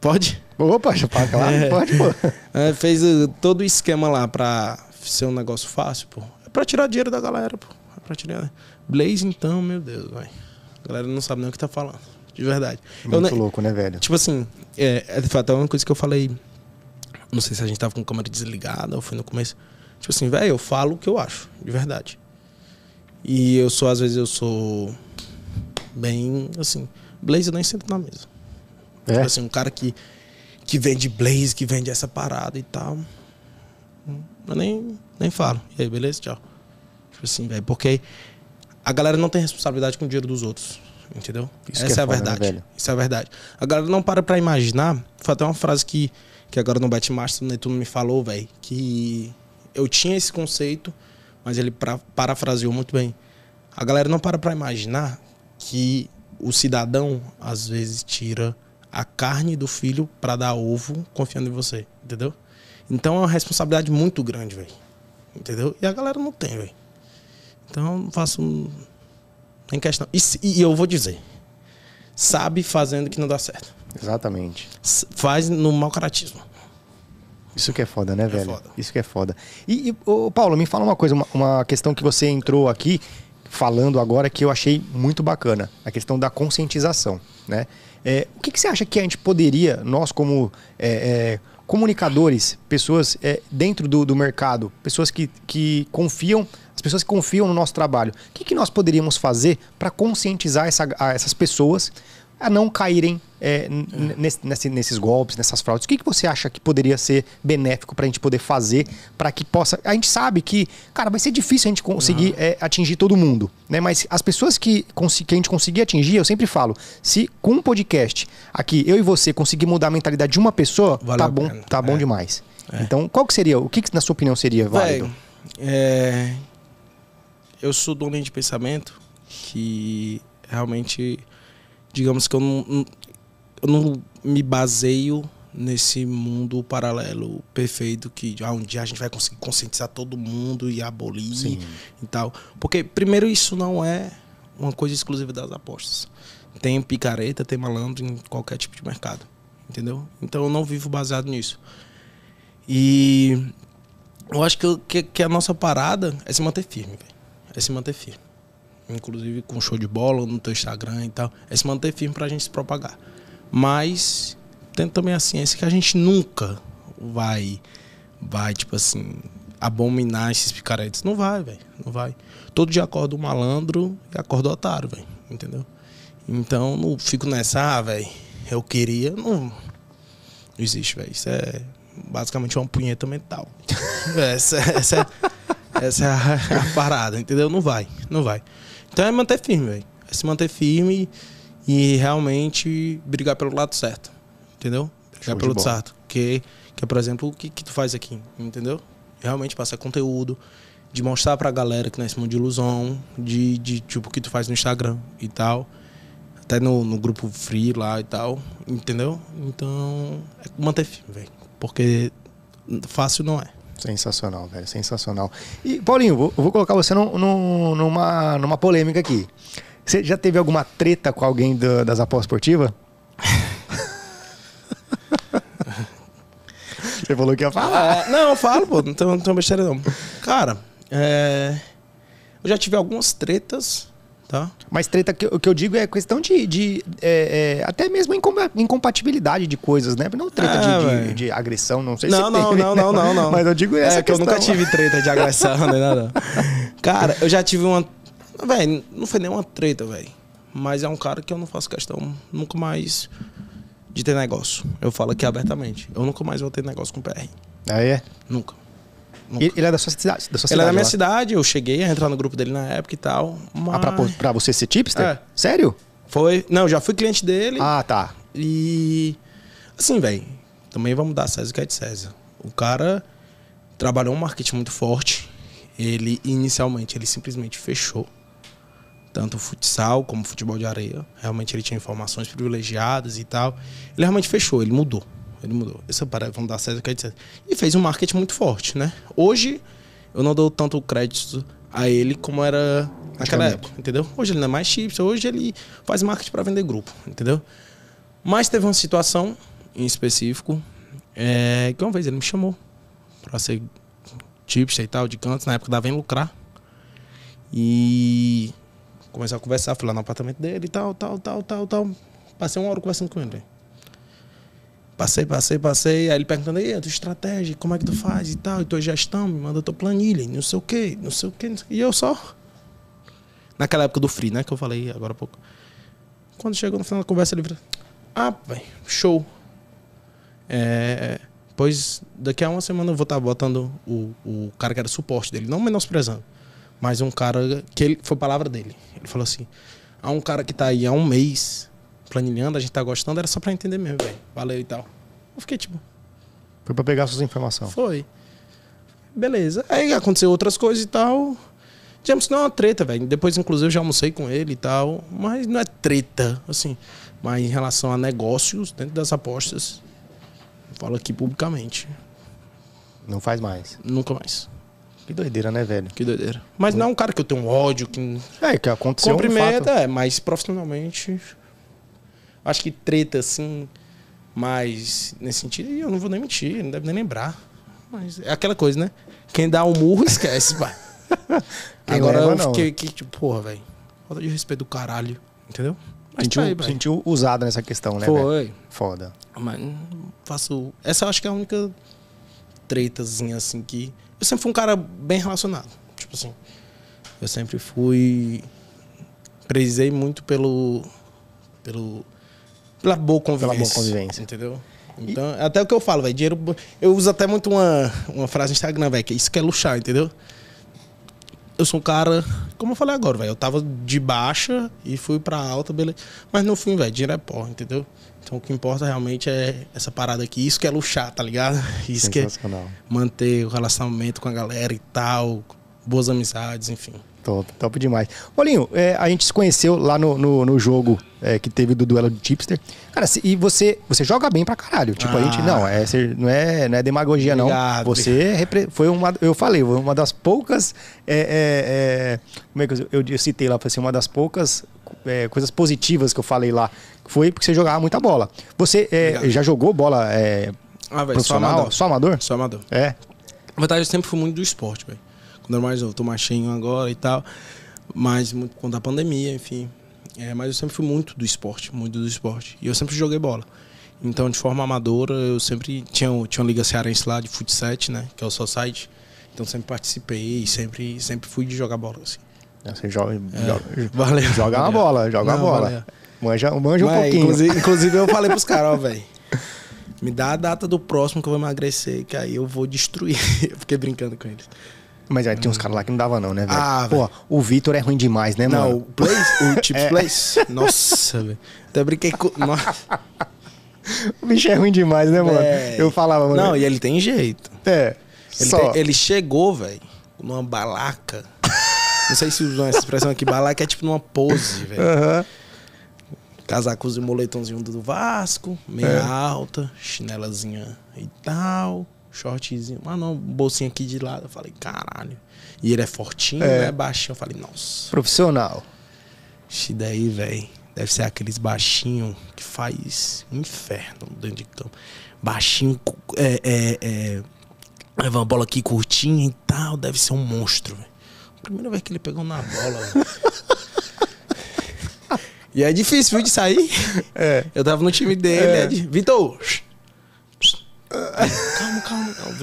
Pode? Opa, eu falar, claro, É. pode, pô. É, fez uh, todo o esquema lá pra ser um negócio fácil, pô. É pra tirar dinheiro da galera, pô. É pra tirar. Blaze, então, meu Deus, velho. A galera não sabe nem o que tá falando. De verdade. Eu Muito ne- louco, né, velho? Tipo assim, é, é de fato é uma coisa que eu falei. Não sei se a gente tava com a câmera desligada ou foi no começo. Tipo assim, velho, eu falo o que eu acho, de verdade. E eu sou, às vezes, eu sou bem, assim, Blaze eu nem sento na mesa. É? Tipo assim, um cara que, que vende Blaze, que vende essa parada e tal. Eu nem, nem falo. E aí, beleza? Tchau. Tipo assim, velho, porque a galera não tem responsabilidade com o dinheiro dos outros. Entendeu? Isso Essa é é, a foda, né, verdade. velho? Isso é a verdade. A galera não para pra imaginar. Foi até uma frase que, que agora no Betmaster o Netuno me falou, velho, que eu tinha esse conceito, mas ele pra, parafraseou muito bem. A galera não para pra imaginar que o cidadão, às vezes, tira a carne do filho pra dar ovo confiando em você, entendeu? Então é uma responsabilidade muito grande, velho. Entendeu? E a galera não tem, velho. Então eu não faço nem questão. E, e eu vou dizer, sabe fazendo que não dá certo. Exatamente. Faz no mau caratismo. Isso que é foda, né, velho? foda. Isso que é foda. E, e, ô, Paulo, me fala uma coisa, uma, uma questão que você entrou aqui falando agora que eu achei muito bacana, a questão da conscientização, né? É, o que, que você acha que a gente poderia, nós como é, é, comunicadores, pessoas é, dentro do, do mercado, pessoas que, que confiam, as pessoas que confiam no nosso trabalho, o que, que nós poderíamos fazer para conscientizar essa- essas pessoas a não caírem é, n- nesse- nesse- nesses golpes, nessas fraudes. O que, que você acha que poderia ser benéfico para a gente poder fazer para que possa. A gente sabe que, cara, vai ser difícil a gente conseguir é, atingir todo mundo, né? Mas as pessoas que, que a gente conseguir atingir, eu sempre falo, se com um podcast aqui, eu e você conseguir mudar a mentalidade de uma pessoa, Valeu tá bom, tá bom É. demais. Então, qual que seria? O que, que na sua opinião seria válido? É, eu sou do linha de pensamento que realmente, digamos que eu não, eu não me baseio nesse mundo paralelo perfeito que ah, um dia a gente vai conseguir conscientizar todo mundo e abolir Sim. e tal. Porque, primeiro, isso não é uma coisa exclusiva das apostas. Tem picareta, tem malandro em qualquer tipo de mercado. Entendeu? Então eu não vivo baseado nisso. E eu acho que, que, que a nossa parada é se manter firme, velho. É se manter firme. Inclusive com show de bola no teu Instagram e tal. É se manter firme pra gente se propagar. Mas tendo também a ciência que a gente nunca vai, vai tipo assim, abominar esses picaretes. Não vai, velho. Não vai. Todo dia acorda o malandro e acorda o otário, velho. Entendeu? Então não fico nessa, ah, velho, eu queria. Não, não existe, velho. Isso é basicamente uma punheta mental. essa, essa, é- essa é a, a parada, entendeu? Não vai, não vai. Então é manter firme, velho. É se manter firme e realmente brigar pelo lado certo. Entendeu? Brigar pelo lado certo. Que, que é, por exemplo, o que, que tu faz aqui, entendeu? Realmente passar conteúdo, de mostrar pra galera que nesse mundo de ilusão, de, de tipo o que tu faz no Instagram e tal. Até no, no grupo free lá e tal, entendeu? Então, é manter firme, velho. Porque fácil não é. Sensacional, velho, sensacional. E, Paulinho, vou, colocar você num- num- numa, numa polêmica aqui. Você já teve alguma treta com alguém da- das apostas esportivas? Você falou que ia falar. Ah, não, eu falo, pô, não tem, não tem besteira não. Cara, é, eu já tive algumas tretas, tá? Mas treta que, o que eu digo é questão de. de, é, é, até mesmo incom- incompatibilidade de coisas, né? Não treta Ah, de, de, de agressão, não sei Não, se não, teve, não, né? não, não, não. Mas eu digo essa É que eu nunca tive treta de agressão, nem nada. Cara, eu já tive uma. Velho, não foi nenhuma treta, velho. Mas é um cara que eu não faço questão nunca mais de ter negócio. Eu falo aqui abertamente. Eu nunca mais vou ter negócio com PR. Ah, é? Nunca. Nunca. Ele, é da sua cidade. Da sua Ele é da minha lá. cidade, eu cheguei a entrar no grupo dele na época e tal. Mas... Ah, pra, pra você ser tipster? É. Sério? Foi. Não, já fui cliente dele. Ah, tá. E. Assim, velho. Também vamos dar César o que é de César. O cara trabalhou um marketing muito forte. ele inicialmente ele simplesmente fechou tanto futsal como futebol de areia. Realmente ele tinha informações privilegiadas e tal. Ele realmente fechou, ele mudou. Ele mudou. Essa parada, vamos dar certo, dizer. E fez um marketing muito forte, né? Hoje, eu não dou tanto crédito a ele como era naquela época, entendeu? Hoje ele não é mais chips, hoje ele faz marketing para vender grupo, entendeu? Mas teve uma situação em específico é, que uma vez ele me chamou para ser chips e tal, de cantos, na época da Vem Lucrar. E começar a conversar, fui lá no apartamento dele e tal, tal, tal, tal, tal. Passei uma hora conversando com ele. Passei, passei, passei. Aí ele perguntando, aí, a tua estratégia, como é que tu faz e tal, e tua gestão, me manda tua planilha, não sei o quê, não sei o quê. E eu só. Naquela época do free, né? Que eu falei agora há pouco. Quando chegou no final da conversa, ele virou, ah, velho, show. É, pois daqui a uma semana eu vou estar botando o, o cara que era suporte dele, não menosprezando. Mas um cara que ele foi palavra dele. Ele falou assim: há um cara que tá aí há um mês planilhando, a gente tá gostando, era só pra entender mesmo, velho. Valeu e tal. Eu fiquei tipo. Foi pra pegar suas informações. Foi. Beleza. Aí aconteceu outras coisas e tal. James não é uma treta, velho. Depois, inclusive, eu já almocei com ele e tal. Mas não é treta, assim. Mas em relação a negócios dentro das apostas, falo aqui publicamente. Não faz mais. Nunca mais. Que doideira, né, velho? Que doideira. Mas não é um cara que eu tenho um ódio, que. É, que aconteceu Cumprimenta, um é, mas profissionalmente. Acho que treta, assim. Mas nesse sentido, eu não vou nem mentir, não deve nem lembrar. Mas é aquela coisa, né? Quem dá um murro, esquece, pai. Agora leva, eu fiquei que, tipo, porra, velho. Falta de respeito do caralho. Entendeu? Mas sentiu, tá aí, sentiu usado nessa questão, né? Foi. Véio? Foda. Mas faço. Essa eu acho que é a única tretazinha, assim, que eu sempre fui um cara bem relacionado. Tipo assim, eu sempre fui. Prezei muito pelo. pelo pela boa convivência. Pela boa convivência. Entendeu? Então, e... até o que eu falo, velho. Dinheiro. Eu uso até muito uma, uma frase no Instagram, velho, que é isso que é luxar, entendeu? Eu sou um cara, como eu falei agora, velho. Eu tava de baixa e fui pra alta, beleza. Mas no fim, velho, dinheiro é porra, entendeu? Então o que importa realmente é essa parada aqui. Isso que é luxar, tá ligado? Isso que é manter o relacionamento com a galera e tal, boas amizades, enfim. Top, top demais. Olinho, é, a gente se conheceu lá no, no, no jogo é, que teve do duelo de tipster. Cara, se, e você você joga bem pra caralho. Tipo, ah. a gente. Não, é, não, é, não é demagogia, obrigado, não. Você foi uma. Eu falei, uma das poucas. É, é, é como é que eu, eu, eu citei lá? Assim, uma das poucas é, coisas positivas que eu falei lá. Foi porque você jogava muita bola. Você já jogou bola é, ah, véio, profissional? Só amador? Só amador. É. Na verdade, eu sempre fui muito do esporte, velho. Quando eu tô mais cheio agora e tal. Mas muito a pandemia, enfim. É, mas eu sempre fui muito do esporte, muito do esporte. E eu sempre joguei bola. Então, de forma amadora, eu sempre tinha, tinha uma liga cearense lá de futsal, né? Que é o Society. Então, sempre participei, sempre, sempre fui de jogar bola, assim. Você joga, é, joga, valeu, joga uma bola, joga Não, uma bola. Valeu. Manja, manja um pouquinho. Inclusive, inclusive eu falei pros caras, ó, velho. Me dá a data do próximo que eu vou emagrecer, que aí eu vou destruir. eu fiquei brincando com eles. Mas aí tinha uns caras lá que não dava, não, né, velho? Ah, Pô, o Vitor é ruim demais, né, mano? Não, o Place, o Chips é. Place. Nossa, velho. Até brinquei com. Nossa. o bicho é ruim demais, né, mano? É. Eu falava, mano. Não, e ele tem jeito. É. Ele, tem, ele chegou, velho, numa balaca. Não sei se usam essa expressão aqui, balaca é tipo numa pose, velho. Uhum. Casacos e moletomzinho do Vasco, meia é. alta, chinelazinha e tal, shortzinho. Mas não, bolsinha aqui de lado. Eu falei, caralho. E ele é fortinho, é. né? Baixinho. Eu falei, nossa. Profissional. Ixi, daí, velho. Deve ser aqueles baixinho que faz inferno dentro de campo. Baixinho, é, é, é, leva uma bola aqui curtinha e tal. Deve ser um monstro, velho. Primeira vez que ele pegou na bola. e é difícil, viu, de sair. É. Eu tava no time dele. É. É de... Vitor! Calma, calma, calma.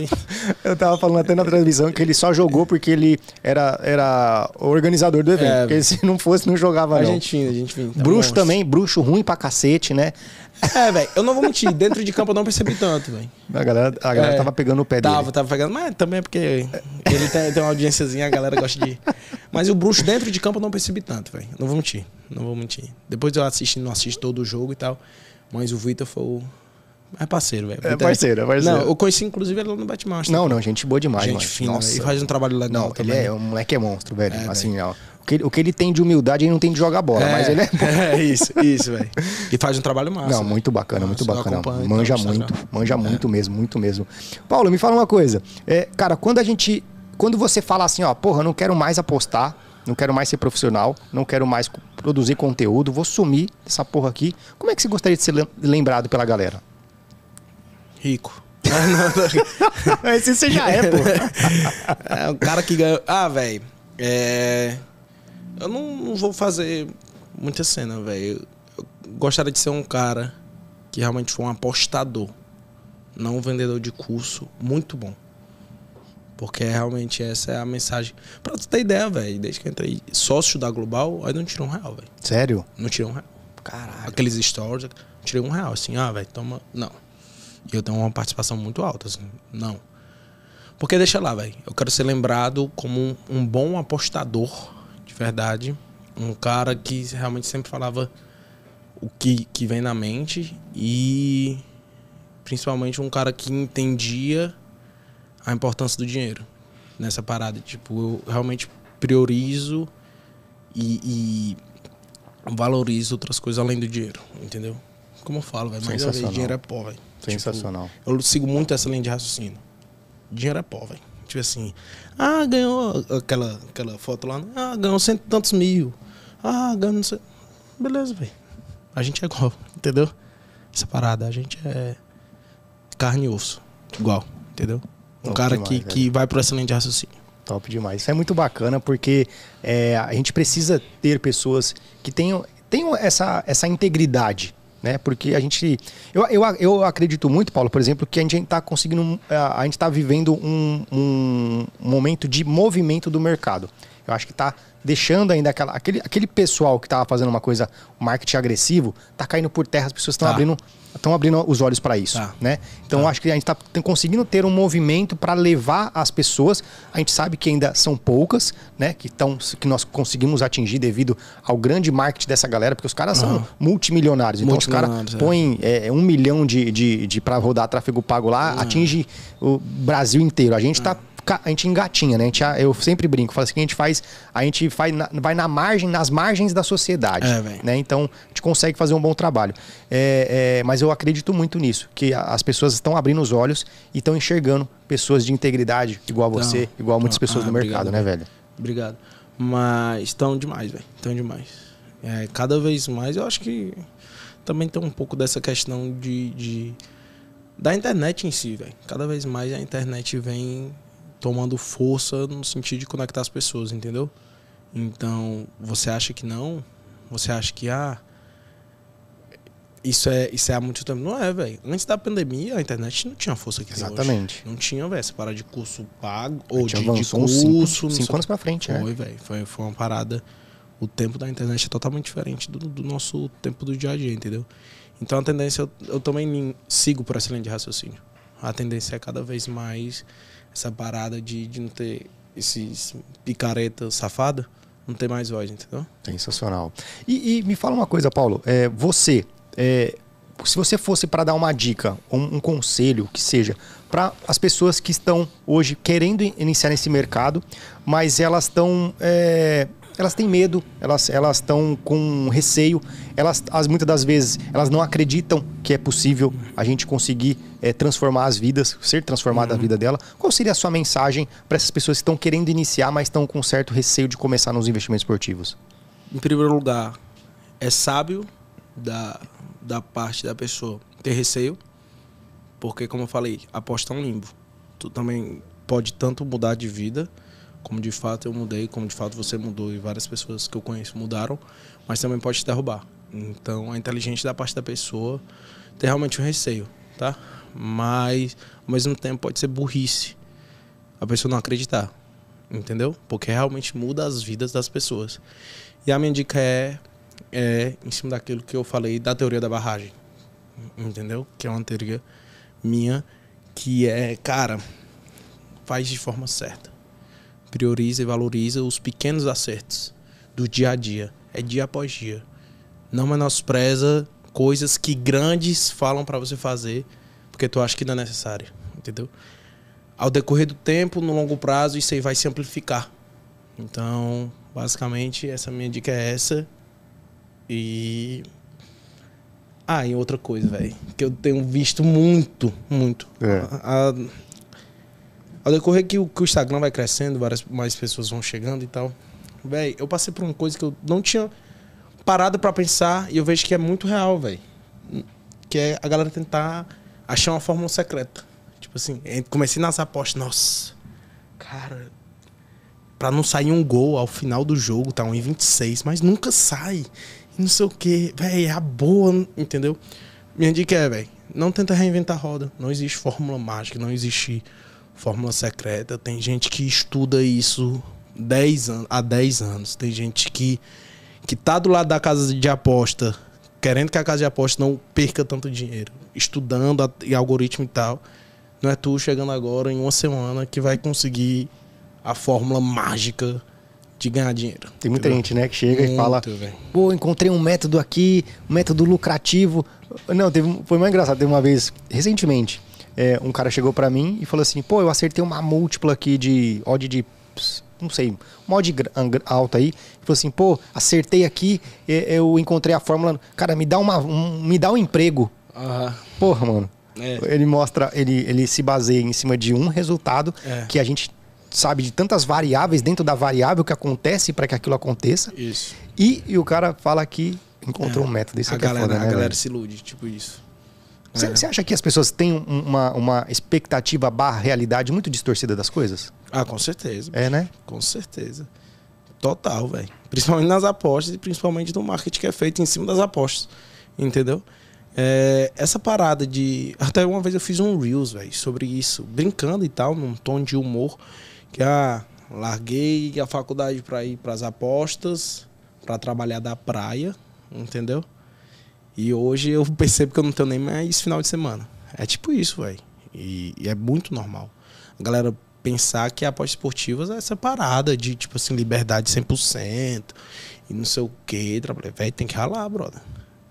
Eu tava falando até na transmissão que ele só jogou porque ele era, era organizador do evento. É, porque se não fosse, não jogava, não. A gente. Tá bruxo também, bruxo ruim pra cacete, né? É, velho, eu não vou mentir, dentro de campo eu não percebi tanto, velho. A galera, a galera é, tava pegando o pé tava, dele. Tava, tava pegando, mas também é porque ele tem, tem uma audiênciazinha, a galera gosta de. Mas o bruxo dentro de campo eu não percebi tanto, velho. Não vou mentir, não vou mentir. Depois eu assisti, não assisti todo o jogo e tal, mas o Vitor foi o É parceiro, velho. É parceiro, é parceiro. Não, eu conheci inclusive ele lá no Batmaster. Não, não, gente boa demais, Gente mano. fina, Nossa. e faz um trabalho legal Não, também. ele é, o moleque é monstro, velho. É, assim, ó. O que, ele, o que ele tem de humildade, ele não tem de jogar bola, mas ele é. É isso, isso, velho. E faz um trabalho massa. Não, velho. muito bacana, muito Nossa, bacana. acompanho, Manja então, muito, manja muito mesmo, muito mesmo. Paulo, me fala uma coisa. É, cara, quando a gente. Quando você fala assim, ó, porra, não quero mais apostar, não quero mais ser profissional, não quero mais produzir conteúdo, vou sumir dessa porra aqui. Como é que você gostaria de ser lem- lembrado pela galera? Rico. Esse você já é, pô. É o cara que ganha. Ah, velho. É. Eu não, não vou fazer muita cena, velho. Eu gostaria de ser um cara que realmente for um apostador, não um vendedor de curso muito bom. Porque realmente essa é a mensagem. Pra tu ter ideia, velho, desde que eu entrei sócio da Global, aí não tirei um real, velho. Sério? Não tirei um real. Caralho. Aqueles stories, tirei um real, assim, ah, velho, toma. Não. E eu tenho uma participação muito alta, assim. Não. Porque deixa lá, velho. Eu quero ser lembrado como um, um bom apostador, de verdade. Um cara que realmente sempre falava o que, que vem na mente. E principalmente um cara que entendia a importância do dinheiro nessa parada. Tipo, eu realmente priorizo e, e valorizo outras coisas além do dinheiro, entendeu? Como eu falo, velho. Mais uma vez, Sensacional. dinheiro é pó, velho. Sensacional. Tipo, eu sigo muito essa linha de raciocínio. Dinheiro é pó, velho. Tipo assim, ah, ganhou aquela, aquela foto lá, ah, ganhou cento e tantos mil. Ah, ganhou não sei. Beleza, velho. A gente é igual, entendeu? Essa parada, a gente é carne e osso. Igual, entendeu? Um Top cara demais, que, velho. que vai pro essa linha de raciocínio. Top demais. Isso é muito bacana porque é, a gente precisa ter pessoas que tenham, tenham essa, essa integridade. Né? Porque a gente. Eu, eu, eu acredito muito, Paulo, por exemplo, que a gente está conseguindo. A, gente está vivendo um, um momento de movimento do mercado. Eu acho que está deixando ainda aquela, aquele, aquele pessoal que estava fazendo uma coisa, marketing agressivo, está caindo por terra, as pessoas estão Tá. abrindo. Estão abrindo os olhos para isso, Tá. né? Então eu acho que a gente está conseguindo ter um movimento para levar as pessoas. A gente sabe que ainda são poucas, né? Que, tão, que nós conseguimos atingir devido ao grande marketing dessa galera, porque os caras são Aham. multimilionários. Então os caras Multimilionários, é. põem é, um milhão de, de, de para rodar tráfego pago lá, atinge o Brasil inteiro. A gente tá. ca- A gente engatinha, né? A gente, eu sempre brinco, falo assim que a gente faz. A gente faz vai na margem, nas margens da sociedade. É, né? Então, a gente consegue fazer um bom trabalho. É, é, mas eu acredito muito nisso, que as pessoas estão abrindo os olhos e estão enxergando pessoas de integridade, igual a você, Então, igual a muitas então, pessoas ah, no mercado, obrigado, né, velho? Obrigado. Mas estão demais, velho. Estão demais. É, cada vez mais, eu acho que também tem um pouco dessa questão de, de- da internet em si, velho. Cada vez mais a internet vem tomando força no sentido de conectar as pessoas, entendeu? Então, você acha que não? Você acha que ah, isso é isso é há muito tempo? Não é, velho. Antes da pandemia, a internet não tinha força que. Exatamente. Não tinha, velho, essa parada de curso pago ou de, de curso. cinco, cinco anos pra frente, né? foi, velho. Foi, foi uma parada. O tempo da internet é totalmente diferente do, do nosso tempo do dia a dia, entendeu? Então a tendência, eu, eu também sigo por essa linha de raciocínio. A tendência é cada vez mais essa parada de, de não ter esses picareta safada, não ter mais voz, entendeu? Sensacional. E, e me fala uma coisa, Paulo. É, você, é, se você fosse para dar uma dica, um, um conselho, que seja, para as pessoas que estão hoje querendo in- iniciar nesse mercado, mas elas estão. é, elas têm medo, elas elas estão com receio, elas as, muitas das vezes elas não acreditam que é possível a gente conseguir é, transformar as vidas, ser transformada a vida dela. Qual seria a sua mensagem para essas pessoas que estão querendo iniciar, mas estão com certo receio de começar nos investimentos esportivos? Em primeiro lugar, é sábio da, da parte da pessoa ter receio, porque, como eu falei, aposta é um limbo. Tu também pode tanto mudar de vida, como de fato eu mudei, como de fato você mudou e várias pessoas que eu conheço mudaram, mas também pode te derrubar. Então, é inteligente da parte da pessoa ter realmente um receio, tá? Mas, ao mesmo tempo, pode ser burrice a pessoa não acreditar, entendeu? Porque realmente muda as vidas das pessoas. E a minha dica é, é em cima daquilo que eu falei da teoria da barragem. Entendeu? Que é uma teoria minha que é, cara, faz de forma certa. Prioriza e valoriza os pequenos acertos do dia a dia. É dia após dia. Não menospreza coisas que grandes falam pra você fazer porque tu acha que não é necessário, entendeu? Ao decorrer do tempo, no longo prazo, isso aí vai se amplificar. Então, basicamente, essa minha dica é essa. E. Ah, e outra coisa, velho, que eu tenho visto muito, muito. É. A- a- ao decorrer que o, que o Instagram vai crescendo, várias mais pessoas vão chegando e tal. Véi, eu passei por uma coisa que eu não tinha parado pra pensar e eu vejo que é muito real, velho. Que é a galera tentar achar uma fórmula secreta. Tipo assim, eh, comecei nas apostas, nossa, cara, pra não sair um gol ao final do jogo, tá 1,26, mas nunca sai. Não sei o que, velho, é a boa, entendeu? Minha dica é, velho, não tenta reinventar a roda. Não existe fórmula mágica, não existe fórmula secreta. Tem gente que estuda isso 10 anos, há 10 anos. Tem gente que, que tá do lado da casa de aposta, querendo que a casa de aposta não perca tanto dinheiro, estudando a- e algoritmo e tal. Não é tu chegando agora em uma semana que vai conseguir a fórmula mágica de ganhar dinheiro. Tem muita entendeu? gente, né, que chega e fala, Muito, velho. pô, encontrei um método aqui, um método lucrativo. Não, teve, foi mais engraçado. Teve uma vez, recentemente, é, um cara chegou pra mim e falou assim, pô, eu acertei uma múltipla aqui de odd de, não sei, uma odd alta aí. Falou assim, pô, acertei aqui, eu encontrei a fórmula. Cara, me dá, uma, um, me dá um emprego. Aham. Porra, mano. É. Ele mostra, ele, ele se baseia em cima de um resultado É. que a gente sabe de tantas variáveis dentro da variável que acontece para que aquilo aconteça. Isso. E, e o cara fala que encontrou um método. Isso a aqui é galera, foda, né, a galera se ilude, tipo isso. Você É. você acha que as pessoas têm um- uma, uma expectativa barra realidade muito distorcida das coisas? Ah, com certeza. É, né? Com certeza. Total, velho. Principalmente nas apostas e principalmente no marketing que é feito em cima das apostas. Entendeu? É, essa parada de. Até uma vez eu fiz um Reels, velho, sobre isso, brincando e tal, num tom de humor. Que ah, larguei a faculdade pra ir pras apostas, pra trabalhar da praia, entendeu? E hoje eu percebo que eu não tenho nem mais final de semana. É tipo isso, velho. E, e é muito normal. A galera pensar que apostas esportivas é essa parada de, tipo assim, liberdade 100% e não sei o quê. Velho, tem que ralar, brother.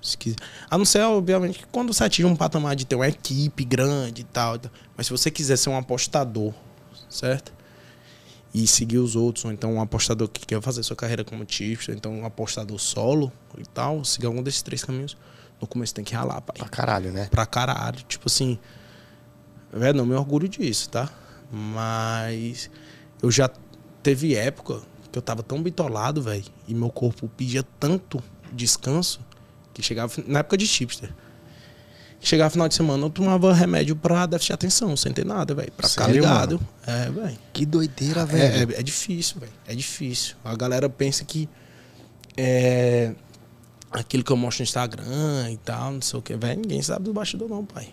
Se quiser. A não ser, obviamente, que quando você atinge um patamar de ter uma equipe grande e tal. Mas se você quiser ser um apostador, certo? E seguir os outros, ou então um apostador que quer fazer sua carreira como tipster, ou então um apostador solo e tal, seguir algum desses três caminhos, no começo tem que ralar, pai Pra caralho, né? pra caralho. Tipo assim, velho, não me orgulho disso, tá? Mas eu já teve época que eu tava tão bitolado, velho, e meu corpo pedia tanto descanso que chegava na época de chipster. Chegava final de semana, eu tomava remédio pra déficit de atenção, sem ter nada, velho. Pra ficar Sério, ligado. É, velho. Que doideira, É, velho. é, é difícil, velho. É difícil. A galera pensa que é aquilo que eu mostro no Instagram e tal, não sei o que, velho. Ninguém sabe do bastidor, não, pai.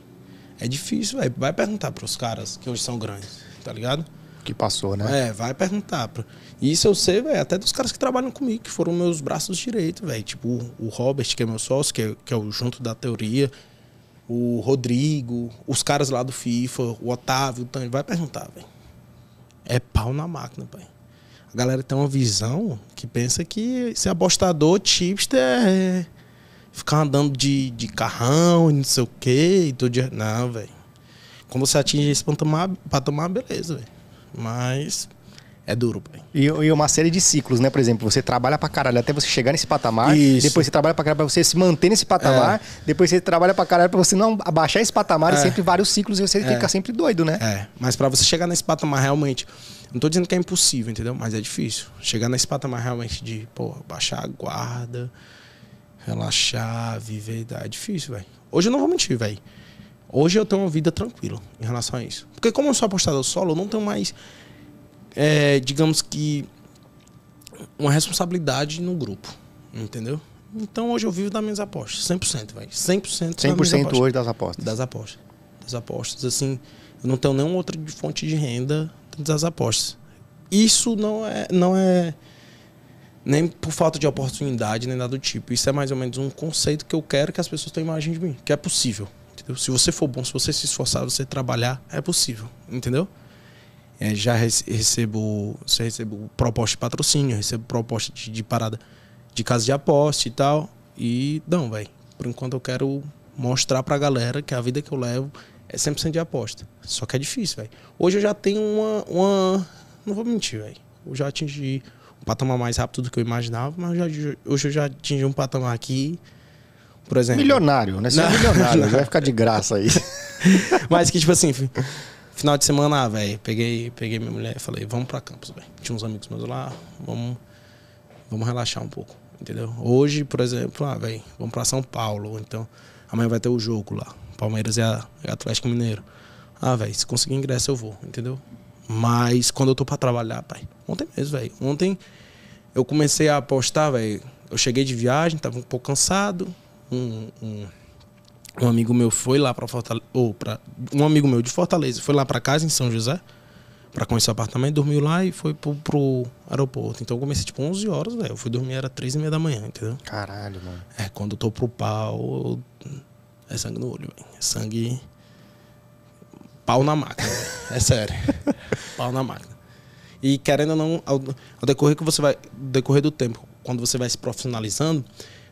É difícil, velho. Vai perguntar pros caras que hoje são grandes, tá ligado? Que passou, né? É, vai perguntar. Pra... Isso eu sei, velho, até dos caras que trabalham comigo, que foram meus braços direitos, velho. Tipo, o Robert, que é meu sócio, que é, que é o junto da teoria. O Rodrigo, os caras lá do FIFA, o Otávio, o Tânia. Vai perguntar, velho. É pau na máquina, pai. A galera tem uma visão que pensa que ser apostador, tipster é ficar andando de, de carrão não sei o quê. E tudo de... Não, velho. Quando você atinge esse patamar, patamar beleza, velho. Mas é duro, pai. E, e uma série de ciclos, né? Por exemplo, você trabalha pra caralho até você chegar nesse patamar. Isso. Depois você trabalha pra caralho pra você se manter nesse patamar. Depois você trabalha pra caralho pra você não abaixar esse patamar. E É. sempre vários ciclos e você É. fica sempre doido, né? É, mas pra você chegar nesse patamar realmente, não tô dizendo que é impossível, entendeu? Mas é difícil. Chegar nesse patamar realmente de, pô, baixar a guarda, relaxar, viver, é difícil, velho. Hoje eu não vou mentir, velho. Hoje eu tenho uma vida tranquila em relação a isso. Porque como eu sou apostador solo, eu não tenho mais, é, digamos que, uma responsabilidade no grupo, entendeu? Então hoje eu vivo das minhas apostas, 100%, velho. 100%, das minhas 100% apostas. hoje das apostas. Das apostas. Das apostas, assim, eu não tenho nenhuma outra fonte de renda das apostas. Isso não é, não é nem por falta de oportunidade, nem nada do tipo. Isso é mais ou menos um conceito que eu quero que as pessoas tenham imagem de mim, que é possível. Entendeu? Se você for bom, se você se esforçar, você trabalhar, é possível, entendeu? É, já rece- recebo, você recebo proposta de patrocínio, recebo proposta de, de parada de casa de aposta e tal. E não, velho. Por enquanto eu quero mostrar pra galera que a vida que eu levo é 100% de aposta. Só que é difícil, velho. Hoje eu já tenho uma, uma. Não vou mentir, velho. Eu já atingi um patamar mais rápido do que eu imaginava, mas já, hoje eu já atingi um patamar aqui. Por exemplo. Milionário, né? Você é milionário, vai ficar de graça aí. mas que, tipo assim, final de semana, ah, velho, peguei, peguei minha mulher e falei, vamos pra campus, velho. Tinha uns amigos meus lá, vamos, vamos relaxar um pouco, entendeu? Hoje, por exemplo, ah, velho, vamos pra São Paulo, então amanhã vai ter o jogo lá. Palmeiras é, a, Atlético Mineiro. Ah, velho, se conseguir ingresso eu vou, entendeu? Mas quando eu tô pra trabalhar, pai, ontem mesmo, velho. Ontem eu comecei a apostar, velho. Eu cheguei de viagem, tava um pouco cansado. Um, um, um amigo meu foi lá para Fortaleza, ou para um amigo meu de Fortaleza foi lá para casa em São José para conhecer o apartamento, dormiu lá e foi pro, pro aeroporto. Então eu comecei tipo 11 horas, velho. Eu fui dormir era 3 e meia da manhã, entendeu? Caralho, mano. É, quando eu tô pro pau, é sangue no olho, velho. É sangue pau na máquina. É sério. pau na máquina. E querendo ou não, ao, ao decorrer que você vai, decorrer do tempo, quando você vai se profissionalizando,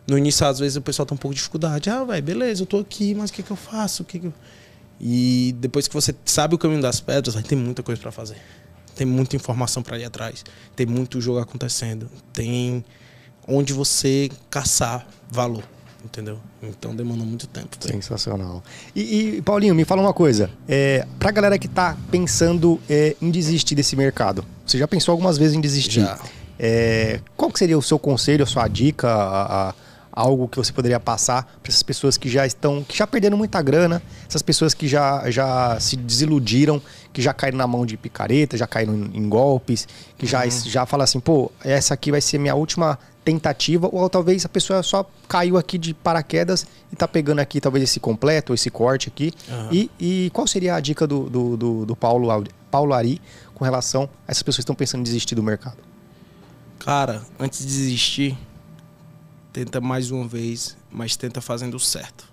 no início, às vezes, o pessoal tem um pouco de dificuldade. Ah, velho, beleza, eu tô aqui, mas o que, que eu faço? O que, que eu... E depois que você sabe o caminho das pedras, vai ter muita coisa para fazer. Tem muita informação para ir atrás. Tem muito jogo acontecendo. Tem onde você caçar valor entendeu? Então demanda muito tempo. Véio. Sensacional. E, e, Paulinho, me fala uma coisa. É, pra galera que tá pensando é, em desistir desse mercado, você já pensou algumas vezes em desistir? Já. É, qual seria o seu conselho, a sua dica, a, a, algo que você poderia passar para essas pessoas que já estão, que já perderam muita grana, essas pessoas que já, já se desiludiram, que já caíram na mão de picareta, já caíram em, em golpes, que já, uhum. já fala assim, pô, essa aqui vai ser minha última tentativa, ou talvez a pessoa só caiu aqui de paraquedas e tá pegando aqui talvez esse completo, esse corte aqui. Uhum. E, e, qual seria a dica do, do, do, do Paulo, Paulo Ari com relação a essas pessoas que estão pensando em desistir do mercado? Cara, antes de desistir, tenta mais uma vez, mas tenta fazendo o certo.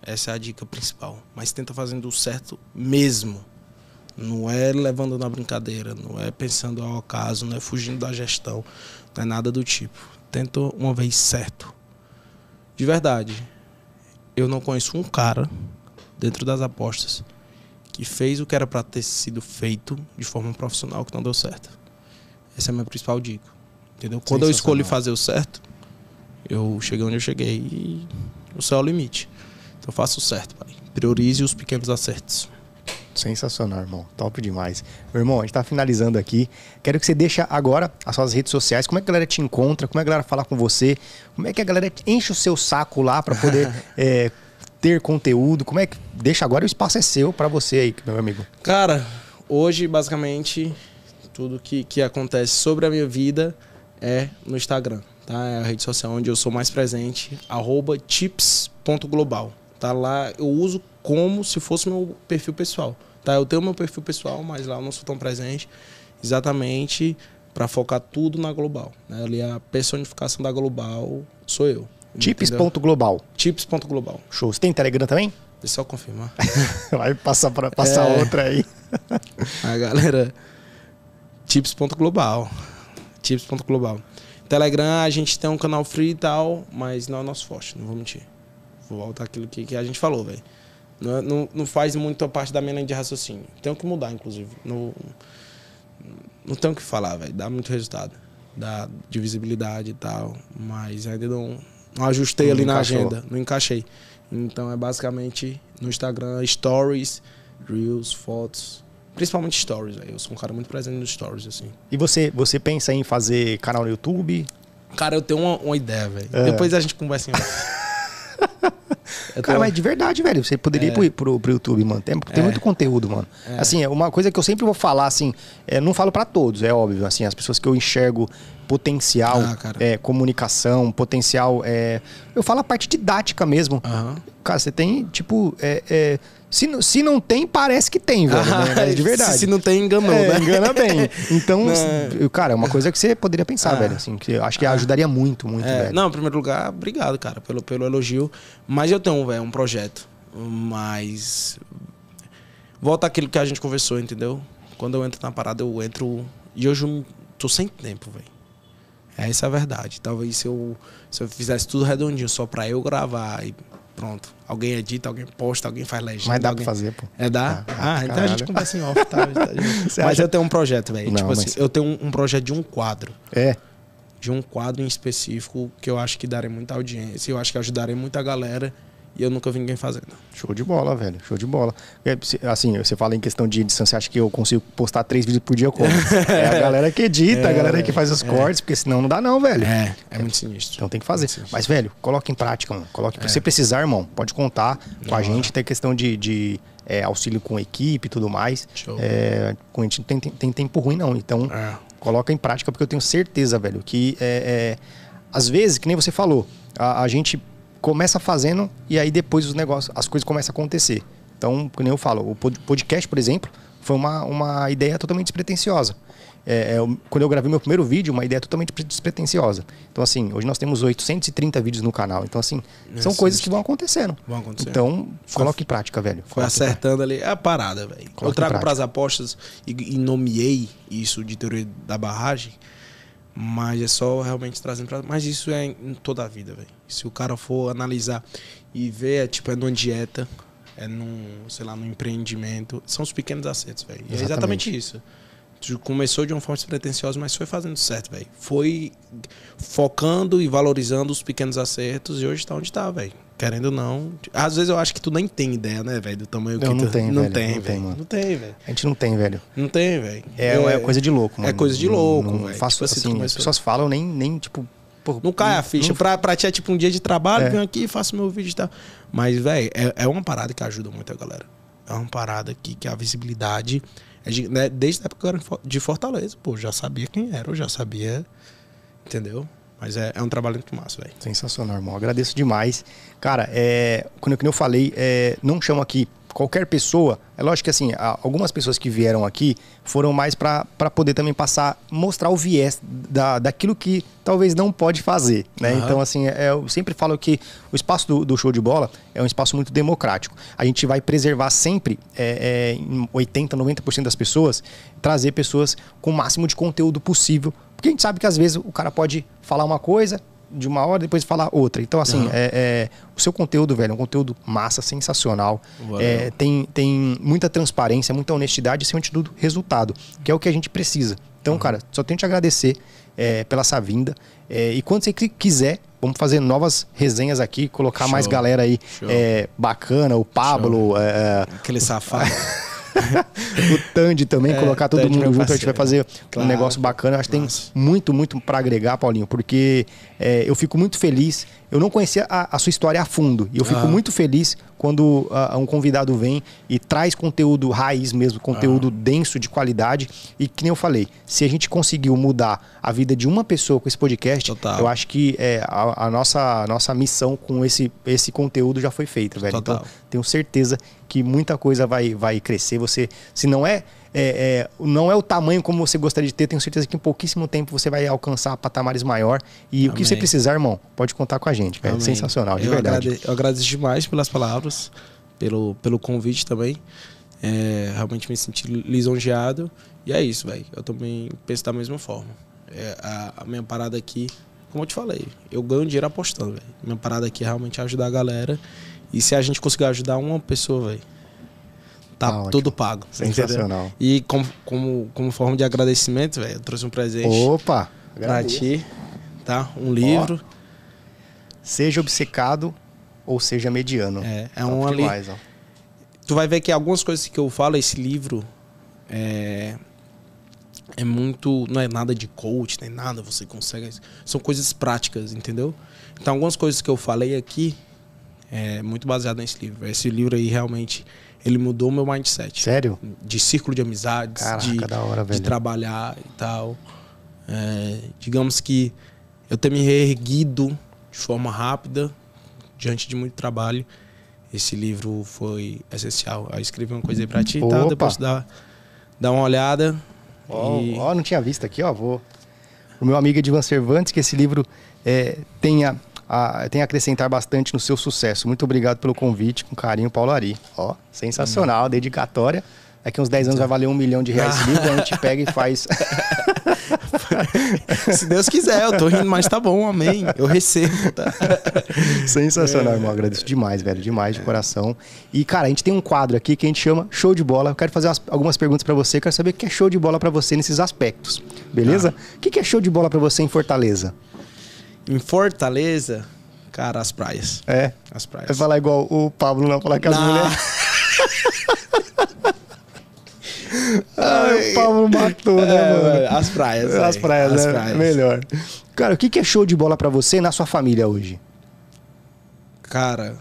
Essa é a dica principal. Mas tenta fazendo o certo mesmo. Não é levando na brincadeira, não é pensando ao acaso, não é fugindo da gestão. Não é nada do tipo. Tenta uma vez certo. De verdade. Eu não conheço um cara dentro das apostas que fez o que era para ter sido feito de forma profissional que não deu certo. Essa é a minha principal dica. Entendeu? Quando eu escolhi fazer o certo, eu cheguei onde eu cheguei e o céu é o limite. Então faça o certo, pai. Priorize os pequenos acertos. Sensacional, irmão. Top demais. Meu irmão, a gente tá finalizando aqui. Quero que você deixe agora as suas redes sociais. Como é que a galera te encontra? Como é que a galera fala com você? Como é que a galera enche o seu saco lá para poder é, ter conteúdo? Como é que. Deixa agora o espaço é seu para você aí, meu amigo. Cara, hoje, basicamente, tudo que, que acontece sobre a minha vida é no Instagram. Tá? É a rede social onde eu sou mais presente. Arroba tips.global. Tá lá, eu uso como se fosse meu perfil pessoal. Tá? Eu tenho meu perfil pessoal, mas lá eu não sou tão presente, exatamente para focar tudo na global. Né? Ali a personificação da global sou eu. Tips.global. Tips.global. Show. Você tem Telegram também? Deixa eu confirmar. Vai passar para passar é... outra aí. a galera. Tips.global. Tips.global. Telegram a gente tem um canal free e tal, mas não é nosso forte, não vou mentir. Vou voltar aquilo que, que a gente falou, velho. Não, é, não, não, faz muito a parte da minha linha de raciocínio. Tenho que mudar, inclusive. Não, não tenho o que falar, velho. Dá muito resultado. Dá de visibilidade e tal. Mas ainda não, não ajustei não ali encaixou. na agenda. Não encaixei. Então é basicamente no Instagram, stories, reels, fotos. Principalmente stories, véio. eu sou um cara muito presente nos stories, assim. E você, você pensa em fazer canal no YouTube? Cara, eu tenho uma, uma ideia, velho. É. Depois a gente conversa em Cara, mas de verdade, velho. Você poderia é. ir pro, pro, pro YouTube, mano. Tem, tem é. muito conteúdo, mano. É. Assim, é uma coisa que eu sempre vou falar, assim, é, não falo para todos, é óbvio. Assim, as pessoas que eu enxergo potencial, ah, é, comunicação, potencial. É, eu falo a parte didática mesmo. Uhum. Cara, você tem, tipo, é, é se, se não tem, parece que tem, velho. Ah, né? De verdade. Se, se, não tem, enganou, é, né? Engana bem. Então, não. cara, é uma coisa que você poderia pensar, ah, velho. Assim, que eu acho que ajudaria muito, muito, é, velho. Não, em primeiro lugar, obrigado, cara, pelo, pelo elogio. Mas eu tenho, velho, um projeto. Mas. Volta aquilo que a gente conversou, entendeu? Quando eu entro na parada, eu entro. E hoje eu tô sem tempo, velho. Essa é a verdade. Talvez se eu, se eu fizesse tudo redondinho só pra eu gravar e Pronto. Alguém edita, alguém posta, alguém faz legenda. Mas dá alguém... pra fazer, pô. É, dá? Ah, Ah, então a gente conversa em off, tá? tá mas acha- eu tenho um projeto, velho. Tipo assim, mas- eu tenho um, um projeto de um quadro. É. De um quadro em específico que eu acho que darei muita audiência. Eu acho que ajudarei muita galera. E eu nunca vi ninguém fazendo. Show de bola, velho. Show de bola. É, assim, você fala em questão de edição, você acha que eu consigo postar três vídeos por dia como? é a galera que edita, a galera que faz os cortes, porque senão não dá não, velho. É, é muito sinistro. Então tem que fazer. Mas, velho, coloque em prática, mano. Coloque. É. Se você precisar, irmão, pode contar com a gente. Tem questão de, de, é, auxílio com equipe e tudo mais. Show. É, com a gente não tem, tem, tem tempo ruim, não. Então, É. coloca em prática, porque eu tenho certeza, velho, que é, é, às vezes, que nem você falou, a, a gente começa fazendo e aí depois os negócios, as coisas começam a acontecer. Então, nem eu falo, o pod- podcast, por exemplo, foi uma, uma ideia totalmente despretensiosa. É, é, eu- quando eu gravei meu primeiro vídeo, uma ideia totalmente pre- despretensiosa. Então, assim, hoje nós temos 830 vídeos no canal. Então, assim, são É, coisas sim. que vão acontecendo. Vão acontecer. Então, coloque em prática, velho. Foi acertando ali. É a parada, velho. Eu trago para as apostas e, e nomeei isso de teoria da barragem, mas é só realmente trazendo pra. Mas isso é em toda a vida, velho. Se o cara for analisar e ver, é tipo, é numa dieta, é num, sei lá, num empreendimento, são os pequenos acertos, velho. É exatamente isso. Começou de uma forma despretensiosa, mas foi fazendo certo, velho. Foi focando e valorizando os pequenos acertos e hoje tá onde tá, velho. Querendo ou não. Às vezes eu acho que tu nem tem ideia, né, velho, do tamanho Não, que não tu... tem, não velho, tem, não tem, velho. Não tem, velho. A gente não tem, velho. Não tem, velho. É, é coisa de louco, mano. É coisa de louco, velho. faço Tipo assim, assim, as começou- pessoas falam nem, nem tipo... pô, Não cai a ficha. não- Pra, pra ti é tipo um dia de trabalho, É. venho aqui, faço meu vídeo e tal. Mas, velho, é, é uma parada que ajuda muito a galera. É uma parada que, que a visibilidade. Né, desde a época que eu era de Fortaleza, pô, já sabia quem era, eu já sabia. Entendeu? Mas é, é um trabalho muito massa, velho. Sensacional, irmão. Agradeço demais. Cara, é, quando eu, como eu falei, é, não chamo aqui qualquer pessoa. É lógico que assim, algumas pessoas que vieram aqui foram mais para poder também passar, mostrar o viés da, daquilo que talvez não pode fazer, né? Aham. Então, assim, é, eu sempre falo que o espaço do, do show de bola é um espaço muito democrático. A gente vai preservar sempre, é, é, em 80%, 90% das pessoas, trazer pessoas com o máximo de conteúdo possível. Porque a gente sabe que às vezes o cara pode falar uma coisa de uma hora, depois falar outra. Então, assim, Aham. é, é, o seu conteúdo, velho, é um conteúdo massa, sensacional. É, tem, tem muita transparência, muita honestidade e, acima de tudo, resultado, que é o que a gente precisa. Então, cara, só tenho que te agradecer é, pela essa vinda. É, e quando você qui- quiser, vamos fazer novas resenhas aqui, colocar Show. mais galera aí é, bacana, o Pablo, Aquele safado. o Tandy também, É, colocar todo mundo junto, a gente vai fazer Claro. um negócio bacana. Acho que tem muito, muito para agregar, Paulinho, porque é, eu fico muito feliz. Eu não conhecia a, a sua história a fundo. E eu fico Aham. muito feliz quando ah, um convidado vem e traz conteúdo raiz mesmo, conteúdo denso de qualidade. E que nem eu falei, se a gente conseguiu mudar a vida de uma pessoa com esse podcast, Total. eu acho que é, a, a nossa, a nossa missão com esse, esse conteúdo já foi feita, velho. Total. Então, tenho certeza que muita coisa vai, vai crescer. Você, se não é, é, é, não é o tamanho como você gostaria de ter, tenho certeza que em pouquíssimo tempo você vai alcançar patamares maior. E o que Amém. você precisar, irmão, pode contar com a gente, velho. Amém. Sensacional, de eu verdade. agrade- eu agradeço demais pelas palavras, pelo, pelo convite também. É, realmente me senti lisonjeado. E é isso, velho. Eu também penso da mesma forma. É, a, a minha parada aqui, como eu te falei, eu ganho dinheiro apostando, velho. Minha parada aqui é realmente ajudar a galera. E se a gente conseguir ajudar uma pessoa, velho, tá, ótimo. tudo pago. entendeu? Sensacional. E como, como, como forma de agradecimento, velho, eu trouxe um presente Opa! pra ti, tá? Um livro. Seja obcecado ou seja mediano. É, é um ali. demais, ó. tu vai ver que algumas coisas que eu falo, esse livro é, é muito. Não é nada de coach, nem nada, você consegue. São coisas práticas, entendeu? Então, algumas coisas que eu falei aqui é muito baseado nesse livro. Esse livro aí realmente ele mudou meu mindset. Sério? De círculo de amizades, Caraca, de, hora, de trabalhar e tal. É, digamos que eu ter me reerguido de forma rápida, diante de muito trabalho. Esse livro foi essencial. Eu escrevi uma coisa aí pra ti Opa. depois dá, dá uma olhada. Ó, e- ó, não tinha visto aqui, ó. Vou. O meu amigo Edivan Cervantes, que esse livro é, tenha, a, tem a acrescentar bastante no seu sucesso. Muito obrigado pelo convite, com carinho, Paulo Ari. Ó, sensacional, dedicatória. Daqui uns 10 anos vai valer um milhão de reais esse livro, a gente pega e faz. Se Deus quiser, eu tô rindo, mas tá bom, amém. Eu recebo, tá? Sensacional, é. irmão. Agradeço demais, velho. Demais de coração. E, cara, a gente tem um quadro aqui que a gente chama Show de Bola. Eu quero fazer umas, algumas perguntas para você. Quero saber o que é show de bola para você nesses aspectos. Beleza? Ah. O que é show de bola para você em Fortaleza? Em Fortaleza, cara, as praias. É. As praias. Vai falar igual o Pablo, não falar com as mulheres. Ai, o Pablo matou, né, é, mano? As praias. As praias, as né? praias. Melhor. Cara, o que é show de bola para você na sua família hoje? Cara,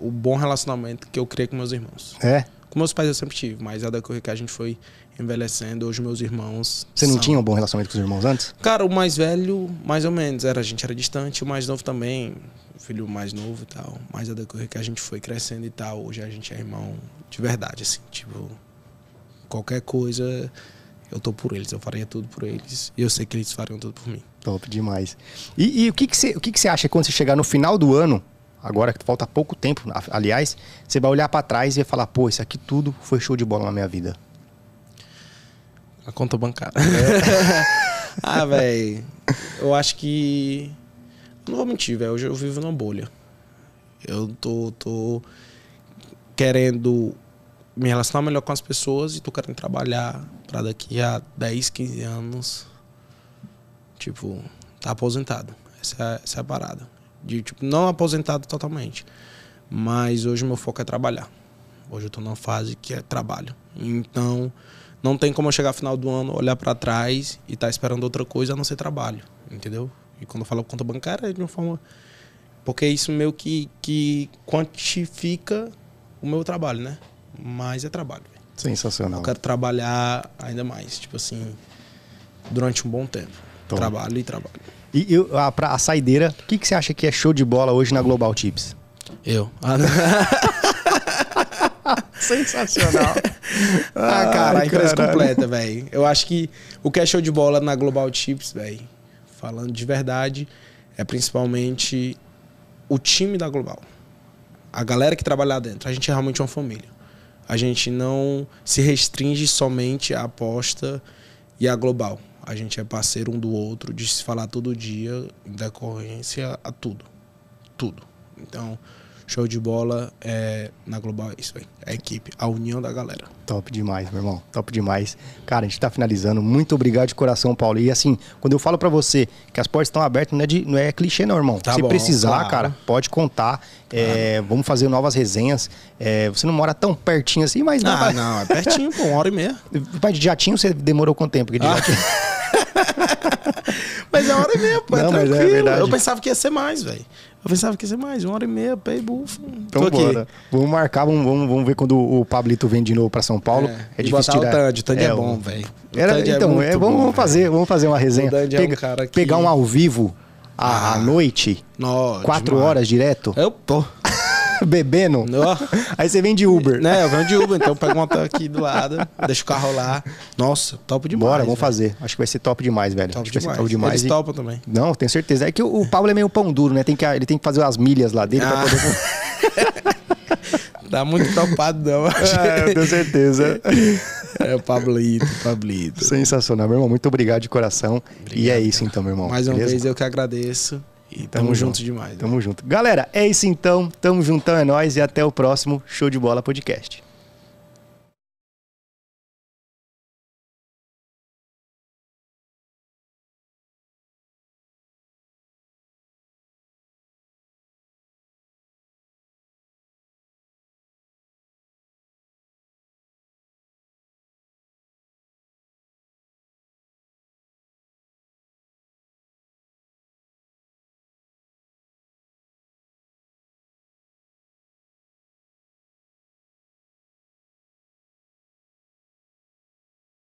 o bom relacionamento que eu criei com meus irmãos. É? Com meus pais eu sempre tive, mas a decorrer que a gente foi envelhecendo, hoje meus irmãos. Você não são... tinha um bom relacionamento com os irmãos antes? Cara, o mais velho, mais ou menos, era, a gente era distante, o mais novo também, o filho mais novo e tal. Mas a decorrer que a gente foi crescendo e tal, hoje a gente é irmão de verdade, assim, tipo qualquer coisa, eu tô por eles, eu faria tudo por eles. E eu sei que eles fariam tudo por mim. Top demais. E, e o que, que, você, o que, que você acha quando você chegar no final do ano, agora que falta pouco tempo, aliás, você vai olhar para trás e vai falar, pô, isso aqui tudo foi show de bola na minha vida? A conta bancária. É. ah, velho, eu acho que. Não vou mentir, velho. Hoje eu vivo numa bolha. Eu tô, tô querendo me relacionar melhor com as pessoas e tô querendo trabalhar para daqui a 10, 15 anos, tipo, tá aposentado. Essa é, essa é a parada. De, tipo, não aposentado totalmente. Mas hoje meu foco é trabalhar. Hoje eu tô numa fase que é trabalho. Então, não tem como eu chegar no final do ano, olhar para trás e estar tá esperando outra coisa a não ser trabalho, entendeu? E quando eu falo conta bancária é de uma forma porque isso meio que que quantifica o meu trabalho, né? mas é trabalho. Sensacional. Eu quero trabalhar ainda mais, tipo assim, durante um bom tempo. Tom. Trabalho e trabalho. E eu, a, pra, a saideira, o que, que você acha que é show de bola hoje na Global Tips? Eu. Sensacional. Ah, cara, a empresa caralho. completa, velho. Eu acho que o que é show de bola na Global Tips, velho, falando de verdade, é principalmente o time da Global. A galera que trabalha lá dentro. A gente é realmente uma família a gente não se restringe somente à aposta e à global. A gente é parceiro um do outro, de se falar todo dia, em decorrência a tudo. Tudo. Então, Show de bola é, na Global, é isso aí. É a equipe, a união da galera. Top demais, meu irmão. Top demais. Cara, a gente tá finalizando. Muito obrigado de coração, Paulo. E assim, quando eu falo para você que as portas estão abertas, não é, de, não é clichê, não, irmão. Tá Se bom, precisar, claro. cara, pode contar. É, claro. vamos fazer novas resenhas. É, você não mora tão pertinho assim, mas não. Ah, não, é pertinho, pô, uma hora e meia. Mas de jatinho você demorou quanto tempo? De ah. jatinho? mas é hora e meia, pô. É não, é tranquilo. É eu pensava que ia ser mais, velho. Eu pensava que ia ser mais, uma hora e meia, pé bufo. Então bora. Vamos marcar, vamos, vamos, vamos ver quando o Pablito vem de novo para São Paulo. É, é difícil tirar. o Tandy, o Tandy é, é bom, velho. Então, é, vamos, vamos fazer, vamos fazer uma resenha. Pega, é um que... Pegar um ao vivo à, ah, noite, no, quatro demais. horas direto. Eu tô. bebendo. Aí você vem de Uber. Né, eu venho de Uber, então pego uma aqui do lado, deixa o carro lá. Nossa, top demais. Bora, vamos velho. fazer. Acho que vai ser top demais, velho. Top Acho demais. top demais. Eles e... topam também. Não, tenho certeza. É que o, o Pablo é meio pão duro, né? Tem que, ele tem que fazer as milhas lá dele ah. pra poder. Tá muito topado, não. É, eu tenho certeza. É o Pablito, Pablito. Sensacional, meu irmão. Muito obrigado de coração. Obrigado, e é isso então, meu irmão. Mais uma Beleza? vez eu que agradeço. E tamo, tamo junto demais. Tamo né? junto. Galera, é isso então. Tamo juntão, é nóis e até o próximo Show de Bola Podcast.